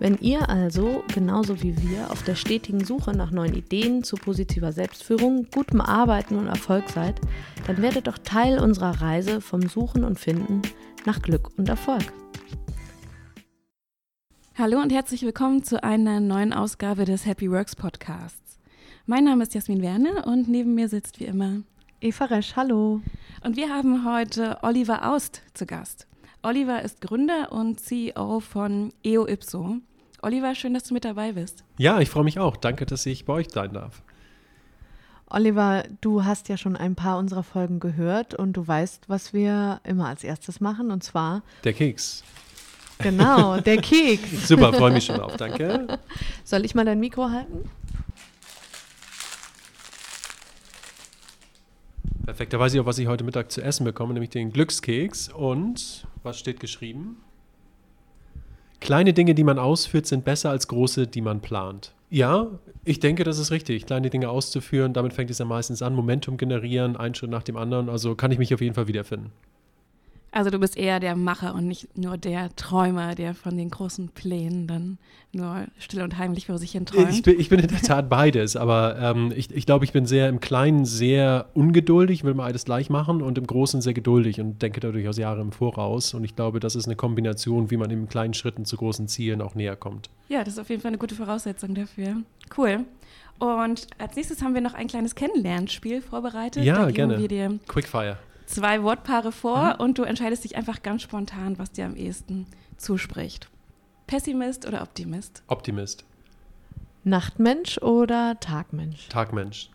Wenn ihr also, genauso wie wir, auf der stetigen Suche nach neuen Ideen zu positiver Selbstführung, gutem Arbeiten und Erfolg seid, dann werdet doch Teil unserer Reise vom Suchen und Finden nach Glück und Erfolg. Hallo und herzlich willkommen zu einer neuen Ausgabe des Happy Works Podcasts. Mein Name ist Jasmin Werner und neben mir sitzt wie immer Eva Resch, hallo. Und wir haben heute Oliver Aust zu Gast. Oliver ist Gründer und CEO von EO Ipso. Oliver, schön, dass du mit dabei bist. Ja, ich freue mich auch. Danke, dass ich bei euch sein darf. Oliver, du hast ja schon ein paar unserer Folgen gehört und du weißt, was wir immer als erstes machen, und zwar der Keks. Genau, der Keks. Super, freue mich schon auf, danke. Soll ich mal dein Mikro halten? Perfekt, da weiß ich auch, was ich heute Mittag zu essen bekomme, nämlich den Glückskeks. Und was steht geschrieben? Kleine Dinge, die man ausführt, sind besser als große, die man plant. Ja, ich denke, das ist richtig. Kleine Dinge auszuführen, damit fängt es ja meistens an. Momentum generieren, einen Schritt nach dem anderen. Also kann ich mich auf jeden Fall wiederfinden. Also du bist eher der Macher und nicht nur der Träumer, der von den großen Plänen dann nur still und heimlich vor sich hin träumt. Ich bin, ich bin in der Tat beides, aber ähm, ich, ich glaube, ich bin sehr im Kleinen sehr ungeduldig, will mal alles gleich machen und im Großen sehr geduldig und denke da durchaus Jahre im Voraus. Und ich glaube, das ist eine Kombination, wie man in kleinen Schritten zu großen Zielen auch näher kommt. Ja, das ist auf jeden Fall eine gute Voraussetzung dafür. Cool. Und als nächstes haben wir noch ein kleines Kennenlernspiel vorbereitet. Ja, da gerne. Wir dir Quickfire zwei Wortpaare vor mhm. und du entscheidest dich einfach ganz spontan, was dir am ehesten zuspricht. Pessimist oder Optimist? Optimist. Nachtmensch oder Tagmensch? Tagmensch.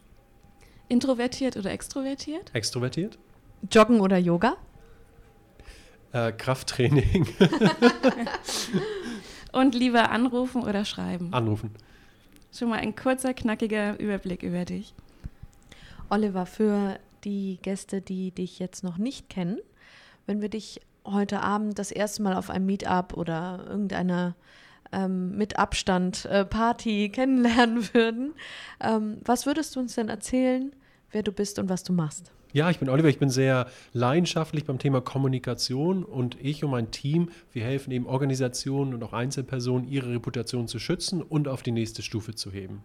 Introvertiert oder extrovertiert? Extrovertiert. Joggen oder Yoga? Äh, Krafttraining. Und lieber anrufen oder schreiben? Anrufen. Schon mal ein kurzer, knackiger Überblick über dich. Oliver, für die Gäste, die dich jetzt noch nicht kennen, wenn wir dich heute Abend das erste Mal auf einem Meetup oder irgendeiner ähm, mit Abstand äh, Party kennenlernen würden, ähm, was würdest du uns denn erzählen, wer du bist und was du machst? Ja, ich bin Oliver, ich bin sehr leidenschaftlich beim Thema Kommunikation und ich und mein Team, wir helfen eben Organisationen und auch Einzelpersonen, ihre Reputation zu schützen und auf die nächste Stufe zu heben.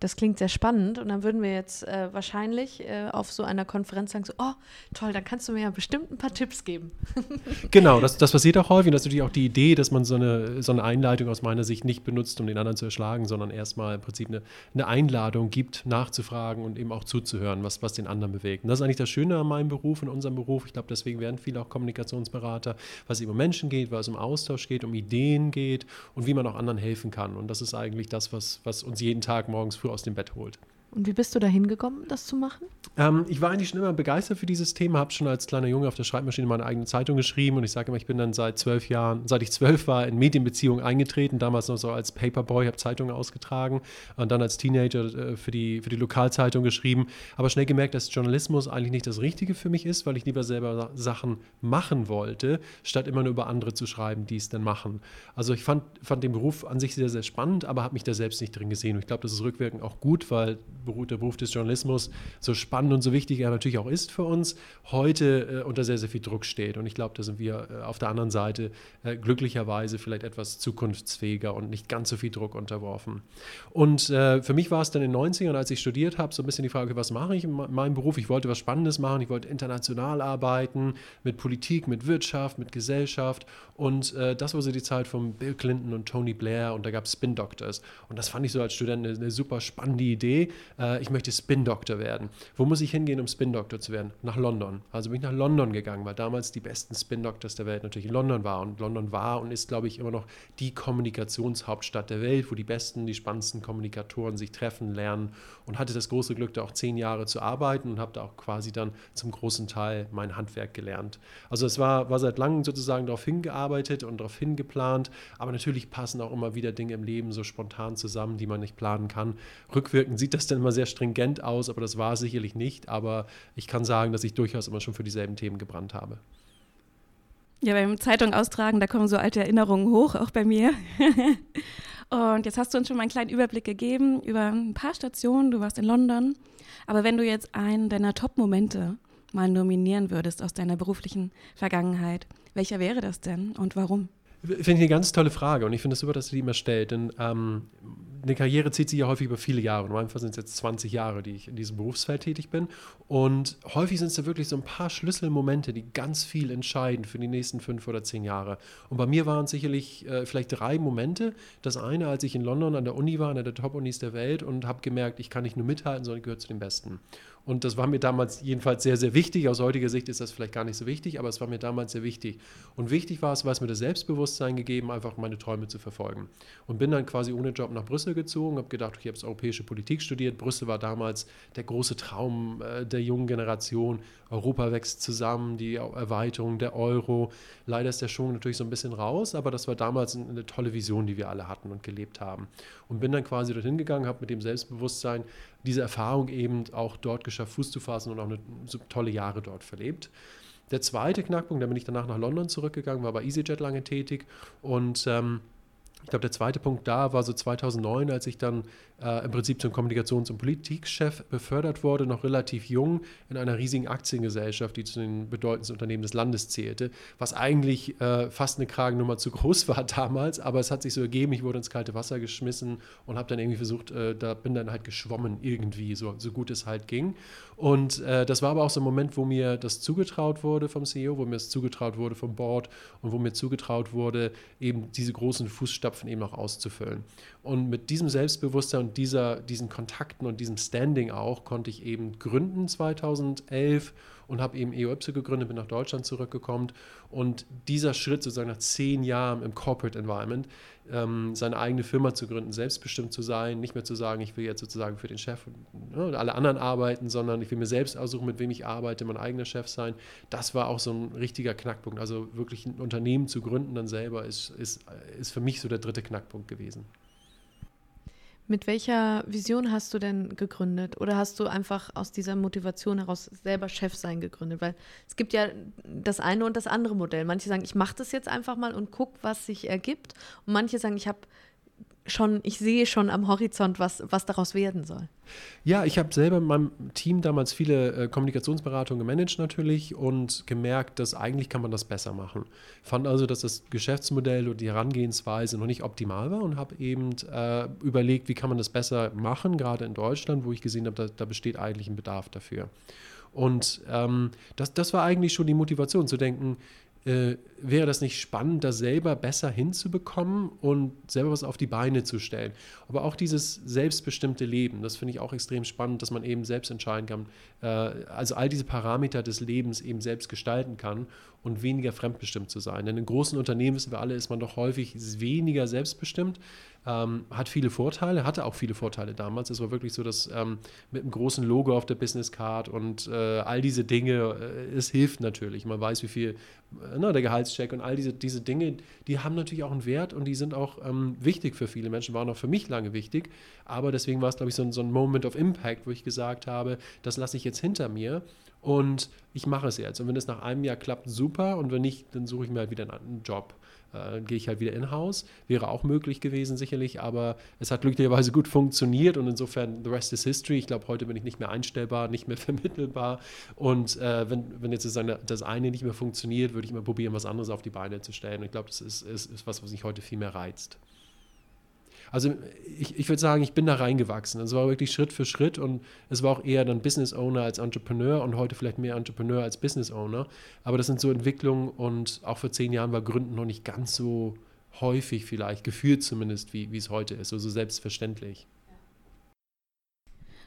Das klingt sehr spannend und dann würden wir jetzt äh, wahrscheinlich äh, auf so einer Konferenz sagen, so, oh, toll, dann kannst du mir ja bestimmt ein paar Tipps geben. genau, das, das passiert auch häufig. Das ist natürlich auch die Idee, dass man so eine, so eine Einleitung aus meiner Sicht nicht benutzt, um den anderen zu erschlagen, sondern erstmal im Prinzip eine, eine Einladung gibt, nachzufragen und eben auch zuzuhören, was, was den anderen bewegt. Und das ist eigentlich das Schöne an meinem Beruf, in unserem Beruf. Ich glaube, deswegen werden viele auch Kommunikationsberater, es eben um Menschen geht, es um Austausch geht, um Ideen geht und wie man auch anderen helfen kann. Und das ist eigentlich das, was, was uns jeden Tag morgens früh aus dem Bett holt. Und wie bist du da hingekommen, das zu machen? Ähm, ich war eigentlich schon immer begeistert für dieses Thema, habe schon als kleiner Junge auf der Schreibmaschine meine eigene Zeitung geschrieben und ich sage immer, ich bin dann seit zwölf Jahren, seit ich zwölf war, in Medienbeziehungen eingetreten, damals noch so als Paperboy, habe Zeitungen ausgetragen und dann als Teenager äh, für, die, für die Lokalzeitung geschrieben, aber schnell gemerkt, dass Journalismus eigentlich nicht das Richtige für mich ist, weil ich lieber selber Sachen machen wollte, statt immer nur über andere zu schreiben, die es dann machen. Also ich fand, fand den Beruf an sich sehr, sehr spannend, aber habe mich da selbst nicht drin gesehen und ich glaube, das ist rückwirkend auch gut, weil der Beruf des Journalismus, so spannend und so wichtig er natürlich auch ist für uns, heute äh, unter sehr, sehr viel Druck steht. Und ich glaube, da sind wir äh, auf der anderen Seite äh, glücklicherweise vielleicht etwas zukunftsfähiger und nicht ganz so viel Druck unterworfen. Und äh, für mich war es dann in den 90ern, als ich studiert habe, so ein bisschen die Frage, was mache ich in meinem Beruf? Ich wollte was Spannendes machen, ich wollte international arbeiten, mit Politik, mit Wirtschaft, mit Gesellschaft. Und äh, das war so die Zeit von Bill Clinton und Tony Blair und da gab es Spin Doctors. Und das fand ich so als Student eine, eine super spannende Idee äh, ich möchte Spin-Doktor werden. Wo muss ich hingehen, um Spin-Doktor zu werden? Nach London. Also bin ich nach London gegangen, weil damals die besten Spin-Doktors der Welt natürlich in London waren. Und London war und ist, glaube ich, immer noch die Kommunikationshauptstadt der Welt, wo die besten, die spannendsten Kommunikatoren sich treffen, lernen und hatte das große Glück, da auch zehn Jahre zu arbeiten und habe da auch quasi dann zum großen Teil mein Handwerk gelernt. Also es war, war seit langem sozusagen darauf hingearbeitet und darauf hingeplant, aber natürlich passen auch immer wieder Dinge im Leben so spontan zusammen, die man nicht planen kann. Rückwirkend sieht das dann immer sehr stringent aus, aber das war es sicherlich nicht. Aber ich kann sagen, dass ich durchaus immer schon für dieselben Themen gebrannt habe. Ja, beim Zeitung austragen, da kommen so alte Erinnerungen hoch, auch bei mir. Und jetzt hast du uns schon mal einen kleinen Überblick gegeben über ein paar Stationen. Du warst in London. Aber wenn du jetzt einen deiner Top-Momente mal nominieren würdest aus deiner beruflichen Vergangenheit, welcher wäre das denn und warum? Finde ich eine ganz tolle Frage und ich finde es super, dass du die immer stellst. Denn ähm, eine Karriere zieht sich ja häufig über viele Jahre. In meinem Fall sind es jetzt 20 Jahre, die ich in diesem Berufsfeld tätig bin. Und häufig sind es da wirklich so ein paar Schlüsselmomente, die ganz viel entscheiden für die nächsten fünf oder zehn Jahre. Und bei mir waren es sicherlich äh, vielleicht drei Momente. Das eine, als ich in London an der Uni war, einer der Top-Unis der Welt und habe gemerkt, ich kann nicht nur mithalten, sondern ich gehöre zu den Besten. Und das war mir damals jedenfalls sehr, sehr wichtig. Aus heutiger Sicht ist das vielleicht gar nicht so wichtig, aber es war mir damals sehr wichtig. Und wichtig war es, weil es mir das Selbstbewusstsein gegeben, einfach meine Träume zu verfolgen. Und bin dann quasi ohne Job nach Brüssel gezogen, habe gedacht, ich habe europäische Politik studiert. Brüssel war damals der große Traum äh, der jungen Generation. Europa wächst zusammen, die Erweiterung der Euro. Leider ist der Schwung natürlich so ein bisschen raus, aber das war damals eine tolle Vision, die wir alle hatten und gelebt haben. Und bin dann quasi dorthin gegangen, habe mit dem Selbstbewusstsein diese Erfahrung eben auch dort geschafft, Fuß zu fassen und auch eine, tolle Jahre dort verlebt. Der zweite Knackpunkt, da bin ich danach nach London zurückgegangen, war bei EasyJet lange tätig und ähm, ich glaube, der zweite Punkt da war so 2009, als ich dann äh, im Prinzip zum Kommunikations- und Politikchef befördert wurde, noch relativ jung, in einer riesigen Aktiengesellschaft, die zu den bedeutendsten Unternehmen des Landes zählte, was eigentlich äh, fast eine Kragennummer zu groß war damals, aber es hat sich so ergeben, ich wurde ins kalte Wasser geschmissen und habe dann irgendwie versucht, äh, da bin dann halt geschwommen irgendwie, so, so gut es halt ging. Und äh, das war aber auch so ein Moment, wo mir das zugetraut wurde vom CEO, wo mir das zugetraut wurde vom Board und wo mir zugetraut wurde, eben diese großen Fußstapfen eben auch auszufüllen. Und mit diesem Selbstbewusstsein und dieser, diesen Kontakten und diesem Standing auch konnte ich eben gründen 2011 und habe eben EOIPSE gegründet, bin nach Deutschland zurückgekommen. Und dieser Schritt sozusagen nach zehn Jahren im Corporate Environment, ähm, seine eigene Firma zu gründen, selbstbestimmt zu sein, nicht mehr zu sagen, ich will jetzt sozusagen für den Chef und ne, alle anderen arbeiten, sondern ich will mir selbst aussuchen, mit wem ich arbeite, mein eigener Chef sein. Das war auch so ein richtiger Knackpunkt. Also wirklich ein Unternehmen zu gründen dann selber ist, ist, ist für mich so der dritte Knackpunkt gewesen. Mit welcher Vision hast du denn gegründet? Oder hast du einfach aus dieser Motivation heraus selber Chef sein gegründet? Weil es gibt ja das eine und das andere Modell. Manche sagen, ich mache das jetzt einfach mal und gucke, was sich ergibt. Und manche sagen, ich habe schon, ich sehe schon am Horizont, was, was daraus werden soll. Ja, ich habe selber in meinem Team damals viele äh, Kommunikationsberatungen gemanagt natürlich und gemerkt, dass eigentlich kann man das besser machen. Fand also, dass das Geschäftsmodell und die Herangehensweise noch nicht optimal war und habe eben äh, überlegt, wie kann man das besser machen, gerade in Deutschland, wo ich gesehen habe, da, da besteht eigentlich ein Bedarf dafür. Und ähm, das, das war eigentlich schon die Motivation zu denken, äh, wäre das nicht spannend, das selber besser hinzubekommen und selber was auf die Beine zu stellen. Aber auch dieses selbstbestimmte Leben, das finde ich auch extrem spannend, dass man eben selbst entscheiden kann, äh, also all diese Parameter des Lebens eben selbst gestalten kann und weniger fremdbestimmt zu sein. Denn in großen Unternehmen, wissen wir alle, ist man doch häufig weniger selbstbestimmt, ähm, hat viele Vorteile, hatte auch viele Vorteile damals. Es war wirklich so, dass ähm, mit einem großen Logo auf der Business Card und äh, all diese Dinge, äh, es hilft natürlich. Man weiß, wie viel, äh, na, der Gehaltscheck und all diese, diese Dinge, die haben natürlich auch einen Wert und die sind auch ähm, wichtig für viele Menschen, waren auch für mich lange wichtig. Aber deswegen war es, glaube ich, so so ein Moment of Impact, wo ich gesagt habe, das lasse ich jetzt hinter mir und ich mache es jetzt. Und wenn es nach einem Jahr klappt, super. Und wenn nicht, dann suche ich mir halt wieder einen Job. Äh, gehe ich halt wieder in-house. Wäre auch möglich gewesen, sicherlich, aber es hat glücklicherweise gut funktioniert und insofern, the rest is history. Ich glaube, heute bin ich nicht mehr einstellbar, nicht mehr vermittelbar. Und äh, wenn, wenn jetzt das eine, das eine nicht mehr funktioniert, würde ich mal probieren, was anderes auf die Beine zu stellen. Und ich glaube, das ist, ist, ist was, was mich heute viel mehr reizt. Also ich, ich würde sagen, ich bin da reingewachsen. Es war wirklich Schritt für Schritt und es war auch eher dann Business Owner als Entrepreneur und heute vielleicht mehr Entrepreneur als Business Owner. Aber das sind so Entwicklungen und auch vor zehn Jahren war Gründen noch nicht ganz so häufig vielleicht, gefühlt zumindest, wie, wie es heute ist, so, so selbstverständlich.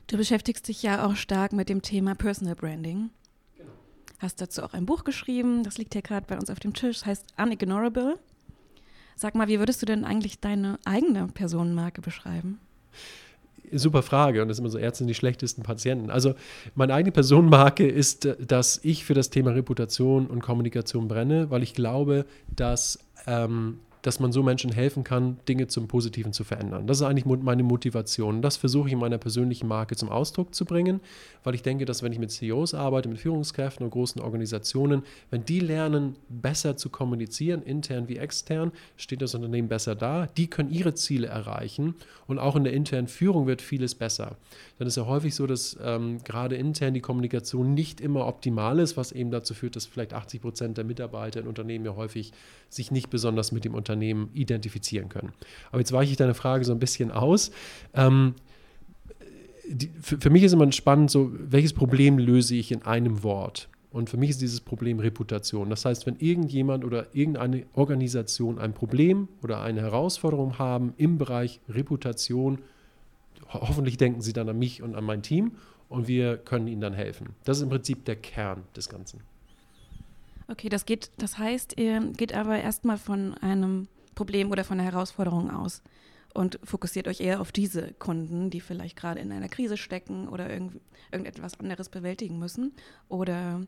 Du beschäftigst dich ja auch stark mit dem Thema Personal Branding. Genau. Hast dazu auch ein Buch geschrieben, das liegt hier gerade bei uns auf dem Tisch, heißt Unignorable. Sag mal, wie würdest du denn eigentlich deine eigene Personenmarke beschreiben? Super Frage und das ist immer so, Ärzte sind die schlechtesten Patienten. Also meine eigene Personenmarke ist, dass ich für das Thema Reputation und Kommunikation brenne, weil ich glaube, dass ähm, dass man so Menschen helfen kann, Dinge zum Positiven zu verändern. Das ist eigentlich meine Motivation. Das versuche ich in meiner persönlichen Marke zum Ausdruck zu bringen, weil ich denke, dass wenn ich mit CEOs arbeite, mit Führungskräften und großen Organisationen, wenn die lernen, besser zu kommunizieren, intern wie extern, steht das Unternehmen besser da. Die können ihre Ziele erreichen und auch in der internen Führung wird vieles besser. Dann ist ja häufig so, dass ähm, gerade intern die Kommunikation nicht immer optimal ist, was eben dazu führt, dass vielleicht 80 Prozent der Mitarbeiter in Unternehmen ja häufig sich nicht besonders mit dem Unternehmen Unternehmen identifizieren können. Aber jetzt weiche ich deine Frage so ein bisschen aus. Ähm, die, für, für, mich ist immer spannend, so, welches Problem löse ich in einem Wort? Und für mich ist dieses Problem Reputation. Das heißt, wenn irgendjemand oder irgendeine Organisation ein Problem oder eine Herausforderung haben im Bereich Reputation, hoffentlich denken sie dann an mich und an mein Team und wir können ihnen dann helfen. Das ist im Prinzip der Kern des Ganzen. Okay, das geht, das heißt, ihr geht aber erstmal von einem Problem oder von einer Herausforderung aus und fokussiert euch eher auf diese Kunden, die vielleicht gerade in einer Krise stecken oder irgend, irgendetwas anderes bewältigen müssen? Oder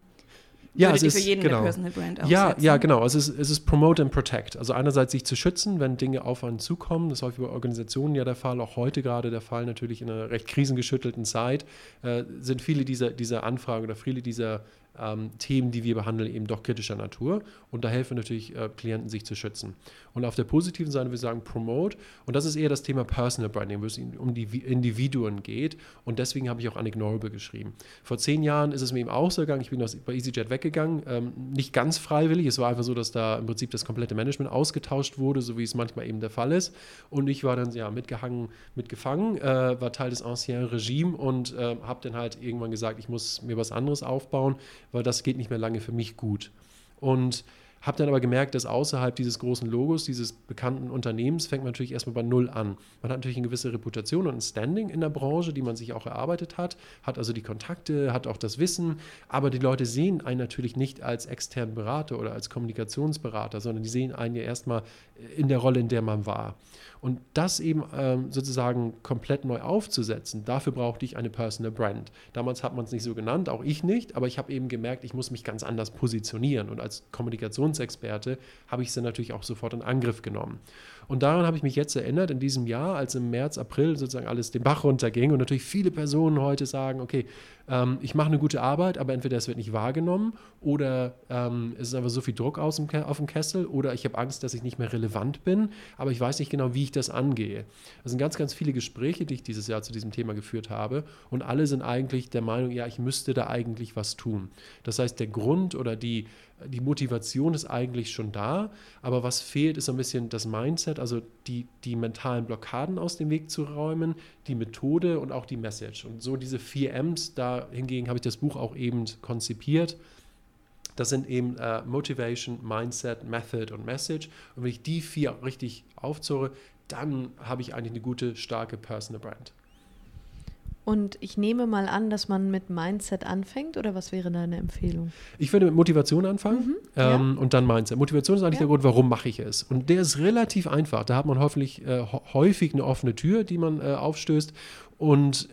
ja, es ist, für jeden genau. eine Personal Brand aufsetzen? Ja, ja genau. Es ist, es ist Promote and Protect. Also einerseits sich zu schützen, wenn Dinge auf einen zukommen. Das ist häufig bei Organisationen ja der Fall, auch heute gerade der Fall, natürlich in einer recht krisengeschüttelten Zeit, äh, sind viele dieser, dieser Anfragen oder viele dieser ähm, Themen, die wir behandeln, eben doch kritischer Natur. Und da helfen natürlich äh, Klienten, sich zu schützen. Und auf der positiven Seite, wir sagen Promote. Und das ist eher das Thema Personal Branding, wo es um die Individuen geht. Und deswegen habe ich auch Unignorable geschrieben. Vor zehn Jahren ist es mir eben auch so gegangen. Ich bin aus, bei EasyJet weggegangen. Ähm, nicht ganz freiwillig. Es war einfach so, dass da im Prinzip das komplette Management ausgetauscht wurde, so wie es manchmal eben der Fall ist. Und ich war dann ja mitgehangen, mitgefangen, äh, war Teil des Ancien Regime und äh, habe dann halt irgendwann gesagt, ich muss mir was anderes aufbauen weil das geht nicht mehr lange für mich gut. Und habe dann aber gemerkt, dass außerhalb dieses großen Logos, dieses bekannten Unternehmens, fängt man natürlich erstmal bei Null an. Man hat natürlich eine gewisse Reputation und ein Standing in der Branche, die man sich auch erarbeitet hat, hat also die Kontakte, hat auch das Wissen, aber die Leute sehen einen natürlich nicht als externen Berater oder als Kommunikationsberater, sondern die sehen einen ja erstmal in der Rolle, in der man war. Und das eben ähm, sozusagen komplett neu aufzusetzen, dafür brauchte ich eine Personal Brand. Damals hat man es nicht so genannt, auch ich nicht, aber ich habe eben gemerkt, ich muss mich ganz anders positionieren. Und als Kommunikationsexperte habe ich sie natürlich auch sofort in Angriff genommen. Und daran habe ich mich jetzt erinnert, in diesem Jahr, als im März, April sozusagen alles den Bach runterging und natürlich viele Personen heute sagen, okay, ähm, ich mache eine gute Arbeit, aber entweder es wird nicht wahrgenommen oder ähm, es ist einfach so viel Druck aus dem auf dem Kessel oder ich habe Angst, dass ich nicht mehr relevant bin, aber ich weiß nicht genau, wie ich das angehe. Das sind ganz, ganz viele Gespräche, die ich dieses Jahr zu diesem Thema geführt habe und alle sind eigentlich der Meinung, ja, ich müsste da eigentlich was tun. Das heißt, der Grund oder die, die Motivation ist eigentlich schon da, aber was fehlt, ist ein bisschen das Mindset, also die, die mentalen Blockaden aus dem Weg zu räumen, die Methode und auch die Message. Und so diese vier M's, da hingegen habe ich das Buch auch eben konzipiert. Das sind eben äh, Motivation, Mindset, Method und Message. Und wenn ich die vier richtig aufzore, dann habe ich eigentlich eine gute, starke Personal Brand. Und ich nehme mal an, dass man mit Mindset anfängt oder was wäre deine Empfehlung? Ich würde mit Motivation anfangen mhm, ähm, ja. und dann Mindset. Motivation ist eigentlich ja. der Grund, warum mache ich es. Und der ist relativ einfach. Da hat man hoffentlich äh, häufig eine offene Tür, die man äh, aufstößt. Und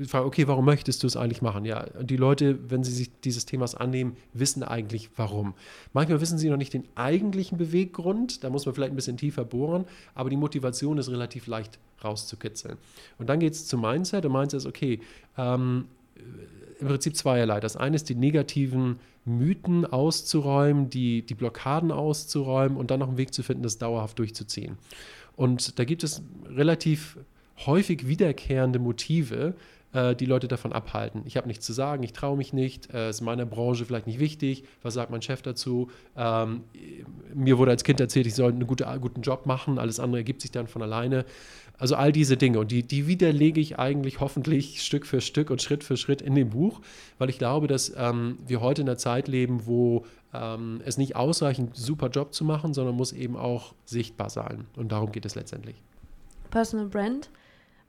äh, frage, okay, warum möchtest du es eigentlich machen? Ja, die Leute, wenn sie sich dieses Themas annehmen, wissen eigentlich warum. Manchmal wissen sie noch nicht den eigentlichen Beweggrund, da muss man vielleicht ein bisschen tiefer bohren, aber die Motivation ist relativ leicht rauszukitzeln. Und dann geht es zum Mindset und Mindset ist, okay, ähm, im Prinzip zweierlei. Das eine ist die negativen Mythen auszuräumen, die, die Blockaden auszuräumen und dann noch einen Weg zu finden, das dauerhaft durchzuziehen. Und da gibt es relativ häufig wiederkehrende Motive, äh, die Leute davon abhalten. Ich habe nichts zu sagen, ich traue mich nicht, äh, ist in meiner Branche vielleicht nicht wichtig, was sagt mein Chef dazu? Ähm, mir wurde als Kind erzählt, ich soll einen gute, guten Job machen, alles andere ergibt sich dann von alleine. Also all diese Dinge und die, die widerlege ich eigentlich hoffentlich Stück für Stück und Schritt für Schritt in dem Buch, weil ich glaube, dass ähm, wir heute in einer Zeit leben, wo ähm, es nicht ausreicht, einen super Job zu machen, sondern muss eben auch sichtbar sein. Und darum geht es letztendlich. Personal Brand,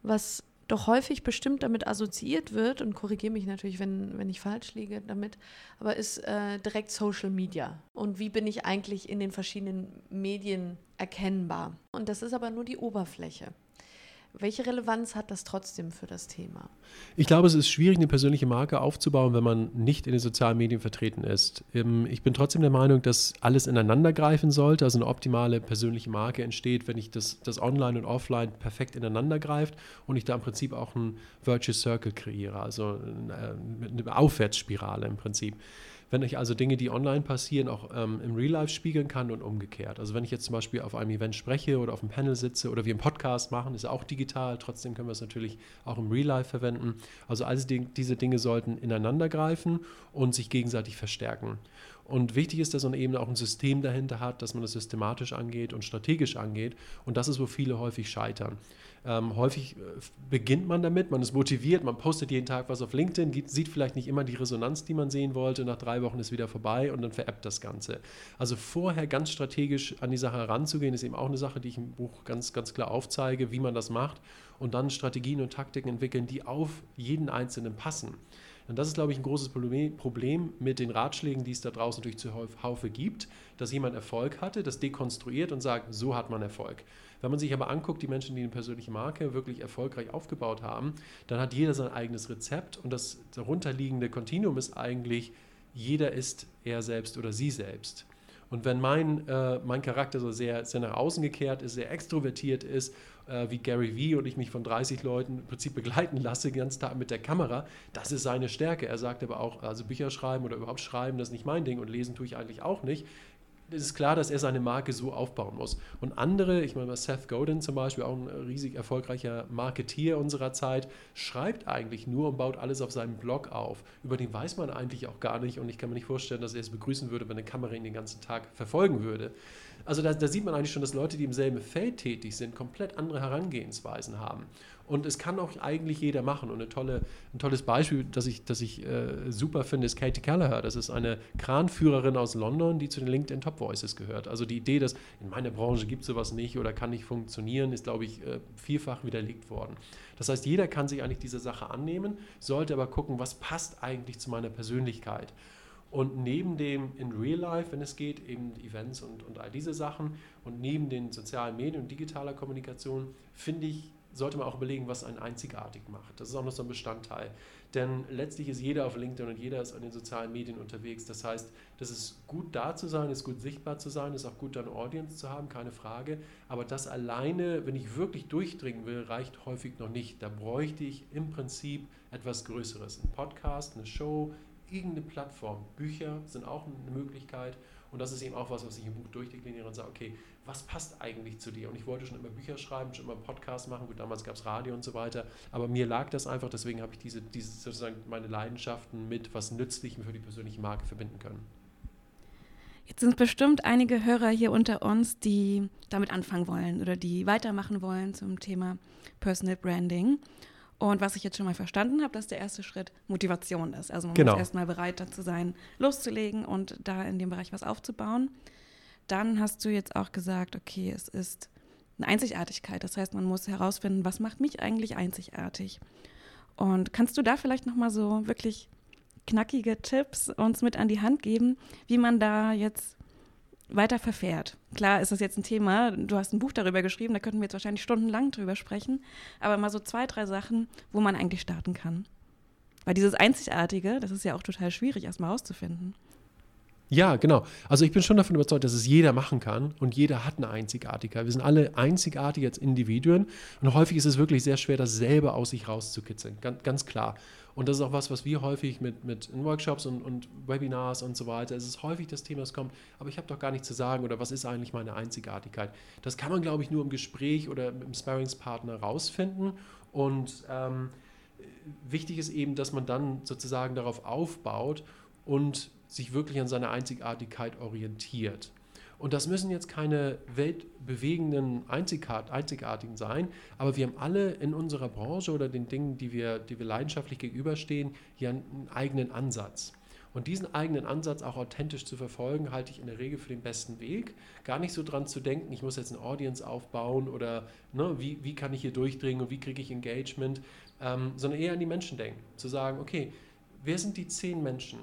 was doch häufig bestimmt damit assoziiert wird, und korrigiere mich natürlich, wenn, wenn ich falsch liege damit, aber ist äh, direkt Social Media. Und wie bin ich eigentlich in den verschiedenen Medien erkennbar? Und das ist aber nur die Oberfläche. Welche Relevanz hat das trotzdem für das Thema? Ich glaube, es ist schwierig, eine persönliche Marke aufzubauen, wenn man nicht in den sozialen Medien vertreten ist. Ähm, ich bin trotzdem der Meinung, dass alles ineinander greifen sollte. Also eine optimale persönliche Marke entsteht, wenn ich das, das Online und Offline perfekt ineinander greift und ich da im Prinzip auch einen Virtuous Circle kreiere, also eine Aufwärtsspirale im Prinzip wenn ich also Dinge, die online passieren, auch ähm, im Real Life spiegeln kann und umgekehrt. Also wenn ich jetzt zum Beispiel auf einem Event spreche oder auf einem Panel sitze oder wir einen Podcast machen, ist auch digital, trotzdem können wir es natürlich auch im Real Life verwenden. Also all diese Dinge sollten ineinander greifen und sich gegenseitig verstärken. Und wichtig ist, dass man eben auch ein System dahinter hat, dass man das systematisch angeht und strategisch angeht. Und das ist, wo viele häufig scheitern. Ähm, häufig äh, beginnt man damit, man ist motiviert, man postet jeden Tag was auf LinkedIn, sieht vielleicht nicht immer die Resonanz, die man sehen wollte. Nach drei Wochen ist wieder vorbei und dann veräppt das Ganze. Also vorher ganz strategisch an die Sache heranzugehen, ist eben auch eine Sache, die ich im Buch ganz, ganz klar aufzeige, wie man das macht. Und dann Strategien und Taktiken entwickeln, die auf jeden Einzelnen passen. Und das ist, glaube ich, ein großes Problem mit den Ratschlägen, die es da draußen natürlich zuhaufe gibt, dass jemand Erfolg hatte, das dekonstruiert und sagt, so hat man Erfolg. Wenn man sich aber anguckt, die Menschen, die eine persönliche Marke wirklich erfolgreich aufgebaut haben, dann hat jeder sein eigenes Rezept und das darunterliegende Kontinuum ist eigentlich, jeder ist er selbst oder sie selbst. Und wenn mein, äh, mein Charakter so sehr, sehr nach außen gekehrt ist, sehr extrovertiert ist, äh, wie Gary Vee und ich mich von 30 Leuten im Prinzip begleiten lasse, den ganzen Tag mit der Kamera, das ist seine Stärke. Er sagt aber auch, also Bücher schreiben oder überhaupt schreiben, das ist nicht mein Ding und lesen tue ich eigentlich auch nicht es ist klar, dass er seine Marke so aufbauen muss. Und andere, ich meine, Seth Godin zum Beispiel, auch ein riesig erfolgreicher Marketier unserer Zeit, schreibt eigentlich nur und baut alles auf seinem Blog auf. Über den weiß man eigentlich auch gar nicht und ich kann mir nicht vorstellen, dass er es begrüßen würde, wenn eine Kamera ihn den ganzen Tag verfolgen würde. Also da, da sieht man eigentlich schon, dass Leute, die im selben Feld tätig sind, komplett andere Herangehensweisen haben. Und es kann auch eigentlich jeder machen. Und eine tolle, ein tolles Beispiel, das ich, das ich äh, super finde, ist Katie Callagher. Das ist eine Kranführerin aus London, die zu den LinkedIn Top Voices gehört. Also die Idee, dass in meiner Branche gibt es sowas nicht oder kann nicht funktionieren, ist, glaube ich, äh, vielfach widerlegt worden. Das heißt, jeder kann sich eigentlich dieser Sache annehmen, sollte aber gucken, was passt eigentlich zu meiner Persönlichkeit. Und neben dem in Real Life, wenn es geht, eben Events und, und all diese Sachen und neben den sozialen Medien und digitaler Kommunikation, finde ich, sollte man auch überlegen, was einen einzigartig macht. Das ist auch noch so ein Bestandteil. Denn letztlich ist jeder auf LinkedIn und jeder ist an den sozialen Medien unterwegs. Das heißt, das ist gut da zu sein, ist gut sichtbar zu sein, ist auch gut, eine Audience zu haben, keine Frage. Aber das alleine, wenn ich wirklich durchdringen will, reicht häufig noch nicht. Da bräuchte ich im Prinzip etwas Größeres. Ein Podcast, eine Show, irgendeine Plattform. Bücher sind auch eine Möglichkeit. Und das ist eben auch was, was ich im Buch durchdekliniere und sage, okay, was passt eigentlich zu dir? Und ich wollte schon immer Bücher schreiben, schon immer Podcasts machen. Gut, damals gab es Radio und so weiter. Aber mir lag das einfach, deswegen habe ich diese, diese sozusagen meine Leidenschaften mit was Nützlichem für die persönliche Marke verbinden können. Jetzt sind bestimmt einige Hörer hier unter uns, die damit anfangen wollen oder die weitermachen wollen zum Thema Personal Branding. Und was ich jetzt schon mal verstanden habe, dass der erste Schritt Motivation ist. Also man genau. muss erstmal bereit dazu sein, loszulegen und da in dem Bereich was aufzubauen. Dann hast du jetzt auch gesagt, okay, es ist eine Einzigartigkeit. Das heißt, man muss herausfinden, was macht mich eigentlich einzigartig. Und kannst du da vielleicht noch mal so wirklich knackige Tipps uns mit an die Hand geben, wie man da jetzt weiter verfährt. Klar ist das jetzt ein Thema, du hast ein Buch darüber geschrieben, da könnten wir jetzt wahrscheinlich stundenlang drüber sprechen, aber mal so zwei, drei Sachen, wo man eigentlich starten kann. Weil dieses Einzigartige, das ist ja auch total schwierig erstmal rauszufinden. Ja, genau. Also ich bin schon davon überzeugt, dass es jeder machen kann und jeder hat eine Einzigartigkeit. Wir sind alle einzigartig als Individuen und häufig ist es wirklich sehr schwer, das selber aus sich rauszukitzeln. Ganz, ganz klar. Und das ist auch was, was wir häufig mit, mit Workshops und, und Webinars und so weiter, es ist häufig das Thema, das kommt, aber ich habe doch gar nichts zu sagen oder was ist eigentlich meine Einzigartigkeit? Das kann man, glaube ich, nur im Gespräch oder mit dem Sparringspartner rausfinden und ähm, wichtig ist eben, dass man dann sozusagen darauf aufbaut und sich wirklich an seiner Einzigartigkeit orientiert. Und das müssen jetzt keine weltbewegenden Einzigartigen sein, aber wir haben alle in unserer Branche oder den Dingen, die wir, die wir leidenschaftlich gegenüberstehen, hier einen eigenen Ansatz. Und diesen eigenen Ansatz auch authentisch zu verfolgen, halte ich in der Regel für den besten Weg. Gar nicht so dran zu denken, ich muss jetzt eine Audience aufbauen oder ne, wie, wie kann ich hier durchdringen und wie kriege ich Engagement, ähm, sondern eher an die Menschen denken. Zu sagen, okay, wer sind die zehn Menschen,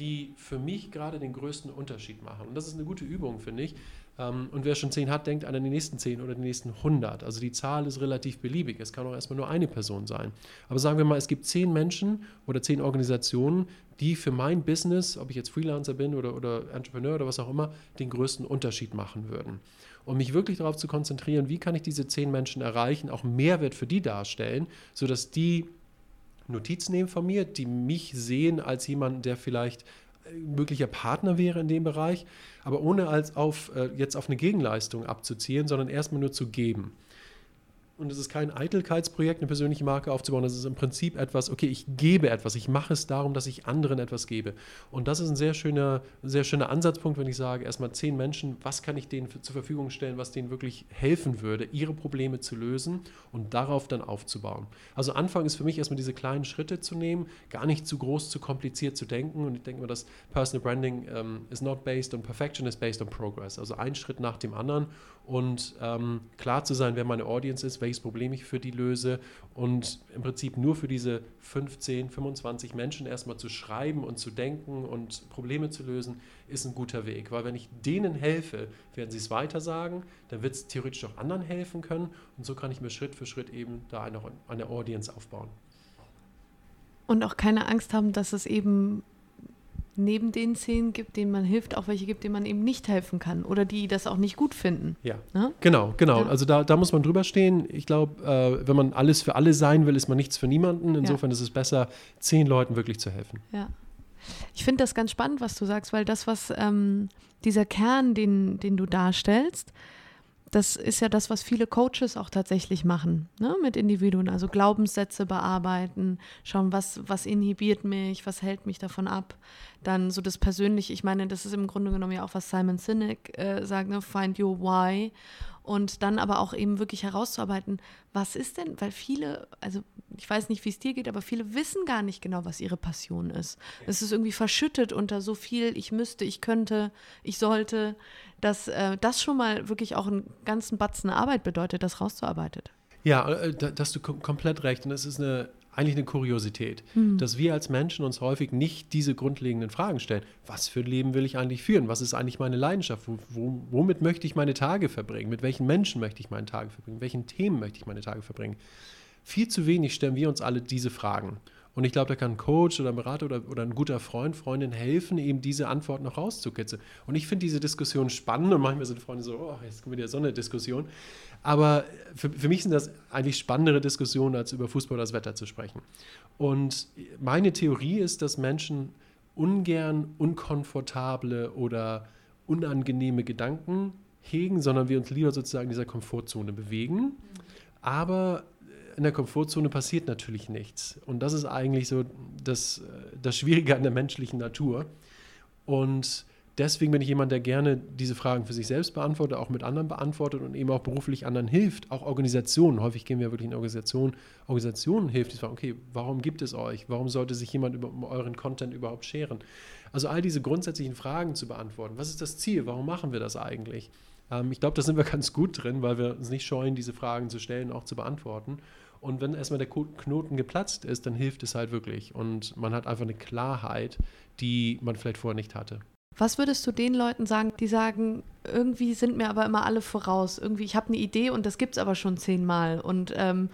die für mich gerade den größten Unterschied machen? Und das ist eine gute Übung, finde ich. Ähm, und wer schon zehn hat, denkt an die nächsten zehn oder die nächsten 100. Also die Zahl ist relativ beliebig. Es kann auch erstmal nur eine Person sein. Aber sagen wir mal, es gibt zehn Menschen oder zehn Organisationen, die für mein Business, ob ich jetzt Freelancer bin oder, oder Entrepreneur oder was auch immer, den größten Unterschied machen würden. Und mich wirklich darauf zu konzentrieren, wie kann ich diese zehn Menschen erreichen, auch Mehrwert für die darstellen, sodass die Notizen nehmen von mir, die mich sehen als jemand, der vielleicht möglicher Partner wäre in dem Bereich, aber ohne als auf, äh, jetzt auf eine Gegenleistung abzuziehen, sondern erstmal nur zu geben. Und es ist kein Eitelkeitsprojekt, eine persönliche Marke aufzubauen. Das ist im Prinzip etwas, okay, ich gebe etwas. Ich mache es darum, dass ich anderen etwas gebe. Und das ist ein sehr schöner, sehr schöner Ansatzpunkt, wenn ich sage, erstmal zehn Menschen, was kann ich denen für, zur Verfügung stellen, was denen wirklich helfen würde, ihre Probleme zu lösen und darauf dann aufzubauen. Also Anfang ist für mich erstmal diese kleinen Schritte zu nehmen, gar nicht zu groß, zu kompliziert zu denken. Und ich denke mal, dass Personal Branding um, is not based on perfection, is based on progress. Also ein Schritt nach dem anderen und ähm, klar zu sein, wer meine Audience ist, welches Problem ich für die löse und im Prinzip nur für diese 15, 25 Menschen erstmal zu schreiben und zu denken und Probleme zu lösen, ist ein guter Weg. Weil wenn ich denen helfe, werden sie es weiter sagen, dann wird es theoretisch auch anderen helfen können und so kann ich mir Schritt für Schritt eben da eine, eine Audience aufbauen. Und auch keine Angst haben, dass es eben neben den Szenen gibt, denen man hilft, auch welche gibt, denen man eben nicht helfen kann oder die das auch nicht gut finden. Ja, ne? genau, genau. Ja. Also da, da muss man drüber stehen. Ich glaube, äh, wenn man alles für alle sein will, ist man nichts für niemanden. Insofern ja. ist es besser, zehn Leuten wirklich zu helfen. Ja. Ich finde das ganz spannend, was du sagst, weil das, was ähm, dieser Kern, den, den du darstellst, das ist ja das, was viele Coaches auch tatsächlich machen, ne, mit Individuen. Also Glaubenssätze bearbeiten, schauen, was, was inhibiert mich, was hält mich davon ab. Dann so das Persönliche, ich meine, das ist im Grunde genommen ja auch, was Simon Sinek äh, sagt, ne, find your why und dann aber auch eben wirklich herauszuarbeiten, was ist denn, weil viele, also ich weiß nicht, wie es dir geht, aber viele wissen gar nicht genau, was ihre Passion ist. Es ist irgendwie verschüttet unter so viel, ich müsste, ich könnte, ich sollte, dass äh, das schon mal wirklich auch einen ganzen Batzen Arbeit bedeutet, das rauszuarbeitet. Ja, äh, da, hast du kom komplett recht und es ist eine eigentlich eine Kuriosität, mhm. dass wir als Menschen uns häufig nicht diese grundlegenden Fragen stellen. Was für ein Leben will ich eigentlich führen? Was ist eigentlich meine Leidenschaft? Wo, wo, womit möchte ich meine Tage verbringen? Mit welchen Menschen möchte ich meine Tage verbringen? Mit welchen Themen möchte ich meine Tage verbringen? Viel zu wenig stellen wir uns alle diese Fragen. Und ich glaube, da kann ein Coach oder ein Berater oder, oder ein guter Freund, Freundin helfen, eben diese Antworten noch rauszukitzeln. Und ich finde diese Diskussion spannend und manchmal sind Freunde so, oh, jetzt kommt wieder so eine Diskussion. Aber für, für mich sind das eigentlich spannendere Diskussionen, als über Fußball oder das Wetter zu sprechen. Und meine Theorie ist, dass Menschen ungern unkomfortable oder unangenehme Gedanken hegen, sondern wir uns lieber sozusagen in dieser Komfortzone bewegen. Aber in der Komfortzone passiert natürlich nichts. Und das ist eigentlich so das, das Schwierige an der menschlichen Natur. Und deswegen bin ich jemand, der gerne diese Fragen für sich selbst beantwortet, auch mit anderen beantwortet und eben auch beruflich anderen hilft, auch Organisationen. Häufig gehen wir wirklich in Organisationen, Organisationen hilft, die fragen, okay, warum gibt es euch? Warum sollte sich jemand über, euren Content überhaupt scheren? Also all diese grundsätzlichen Fragen zu beantworten. Was ist das Ziel? Warum machen wir das eigentlich? Ähm, ich glaube, da sind wir ganz gut drin, weil wir uns nicht scheuen, diese Fragen zu stellen, auch zu beantworten. Und wenn erstmal der Knoten geplatzt ist, dann hilft es halt wirklich. Und man hat einfach eine Klarheit, die man vielleicht vorher nicht hatte. Was würdest du den Leuten sagen, die sagen, irgendwie sind mir aber immer alle voraus. Irgendwie, ich habe eine Idee und das gibt es aber schon zehnmal. Und ähm,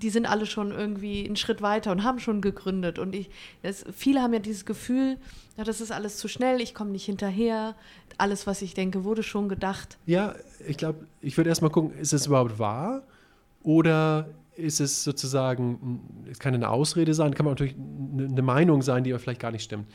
die sind alle schon irgendwie einen Schritt weiter und haben schon gegründet. Und ich, das, viele haben ja dieses Gefühl, ja, das ist alles zu schnell, ich komme nicht hinterher. Alles, was ich denke, wurde schon gedacht. Ja, ich glaube, ich würde erstmal gucken, ist es überhaupt wahr? Oder ist es sozusagen, es kann eine Ausrede sein, kann man natürlich eine Meinung sein, die aber vielleicht gar nicht stimmt.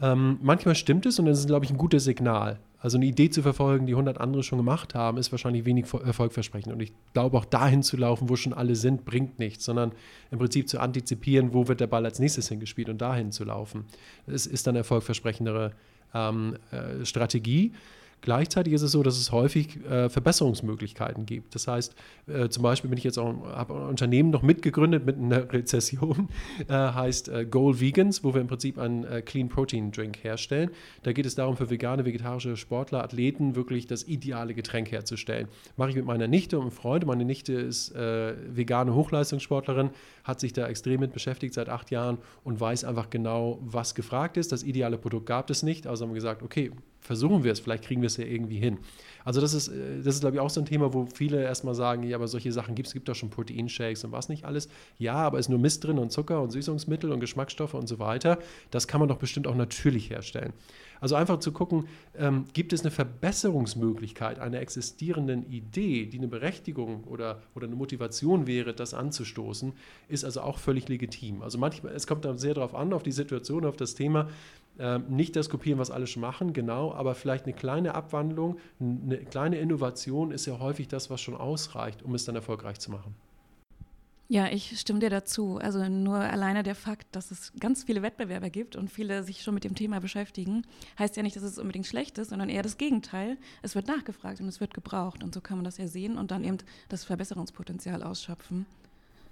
Ähm, manchmal stimmt es und das ist, glaube ich, ein gutes Signal. Also eine Idee zu verfolgen, die 100 andere schon gemacht haben, ist wahrscheinlich wenig erfolgversprechend. Und ich glaube, auch dahin zu laufen, wo schon alle sind, bringt nichts, sondern im Prinzip zu antizipieren, wo wird der Ball als nächstes hingespielt und dahin zu laufen. Das ist dann erfolgversprechendere ähm, äh, Strategie. Gleichzeitig ist es so, dass es häufig äh, Verbesserungsmöglichkeiten gibt. Das heißt, äh, zum Beispiel bin ich jetzt auch, habe ein Unternehmen noch mitgegründet mit einer Rezession, äh, heißt äh, Goal Vegans, wo wir im Prinzip einen äh, Clean Protein Drink herstellen. Da geht es darum, für vegane, vegetarische Sportler, Athleten wirklich das ideale Getränk herzustellen. Mache ich mit meiner Nichte und einem Freund. Meine Nichte ist äh, vegane Hochleistungssportlerin, hat sich da extrem mit beschäftigt seit acht Jahren und weiß einfach genau, was gefragt ist. Das ideale Produkt gab es nicht, also haben wir gesagt, okay, versuchen wir es, vielleicht kriegen wir es ja irgendwie hin. Also das ist, äh, das ist glaube ich, auch so ein Thema, wo viele erstmal sagen, ja, aber solche Sachen gibt es, gibt doch schon Proteinshakes und was nicht alles. Ja, aber ist nur Mist drin und Zucker und Süßungsmittel und Geschmacksstoffe und so weiter. Das kann man doch bestimmt auch natürlich herstellen. Also einfach zu gucken, ähm, gibt es eine Verbesserungsmöglichkeit einer existierenden Idee, die eine Berechtigung oder, oder eine Motivation wäre, das anzustoßen, ist also auch völlig legitim. Also manchmal, es kommt da sehr darauf an, auf die Situation, auf das Thema. Ähm, nicht das kopieren, was alle schon machen, genau, aber vielleicht eine kleine Abwandlung, eine kleine Innovation ist ja häufig das, was schon ausreicht, um es dann erfolgreich zu machen. Ja, ich stimme dir dazu. Also nur alleine der Fakt, dass es ganz viele Wettbewerber gibt und viele sich schon mit dem Thema beschäftigen, heißt ja nicht, dass es unbedingt schlecht ist, sondern eher das Gegenteil. Es wird nachgefragt und es wird gebraucht und so kann man das ja sehen und dann eben das Verbesserungspotenzial ausschöpfen.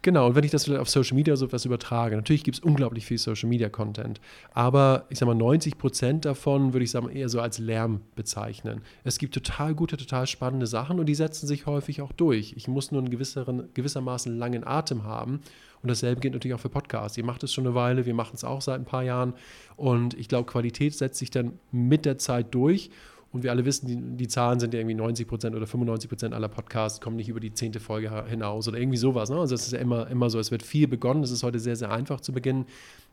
Genau, und wenn ich das auf Social Media so etwas übertrage, natürlich gibt es unglaublich viel Social Media Content, aber ich sage mal, 90 Prozent davon würde ich sagen eher so als Lärm bezeichnen. Es gibt total gute, total spannende Sachen und die setzen sich häufig auch durch. Ich muss nur einen gewisseren, gewissermaßen langen Atem haben und dasselbe gilt natürlich auch für Podcasts. Ihr macht es schon eine Weile, wir machen es auch seit ein paar Jahren und ich glaube, Qualität setzt sich dann mit der Zeit durch und wir alle wissen, die, die Zahlen sind ja irgendwie 90 Prozent oder 95 Prozent aller Podcasts kommen nicht über die zehnte Folge hinaus oder irgendwie sowas. Ne? Also es ist ja immer, immer so. Es wird viel begonnen. Es ist heute sehr, sehr einfach zu beginnen.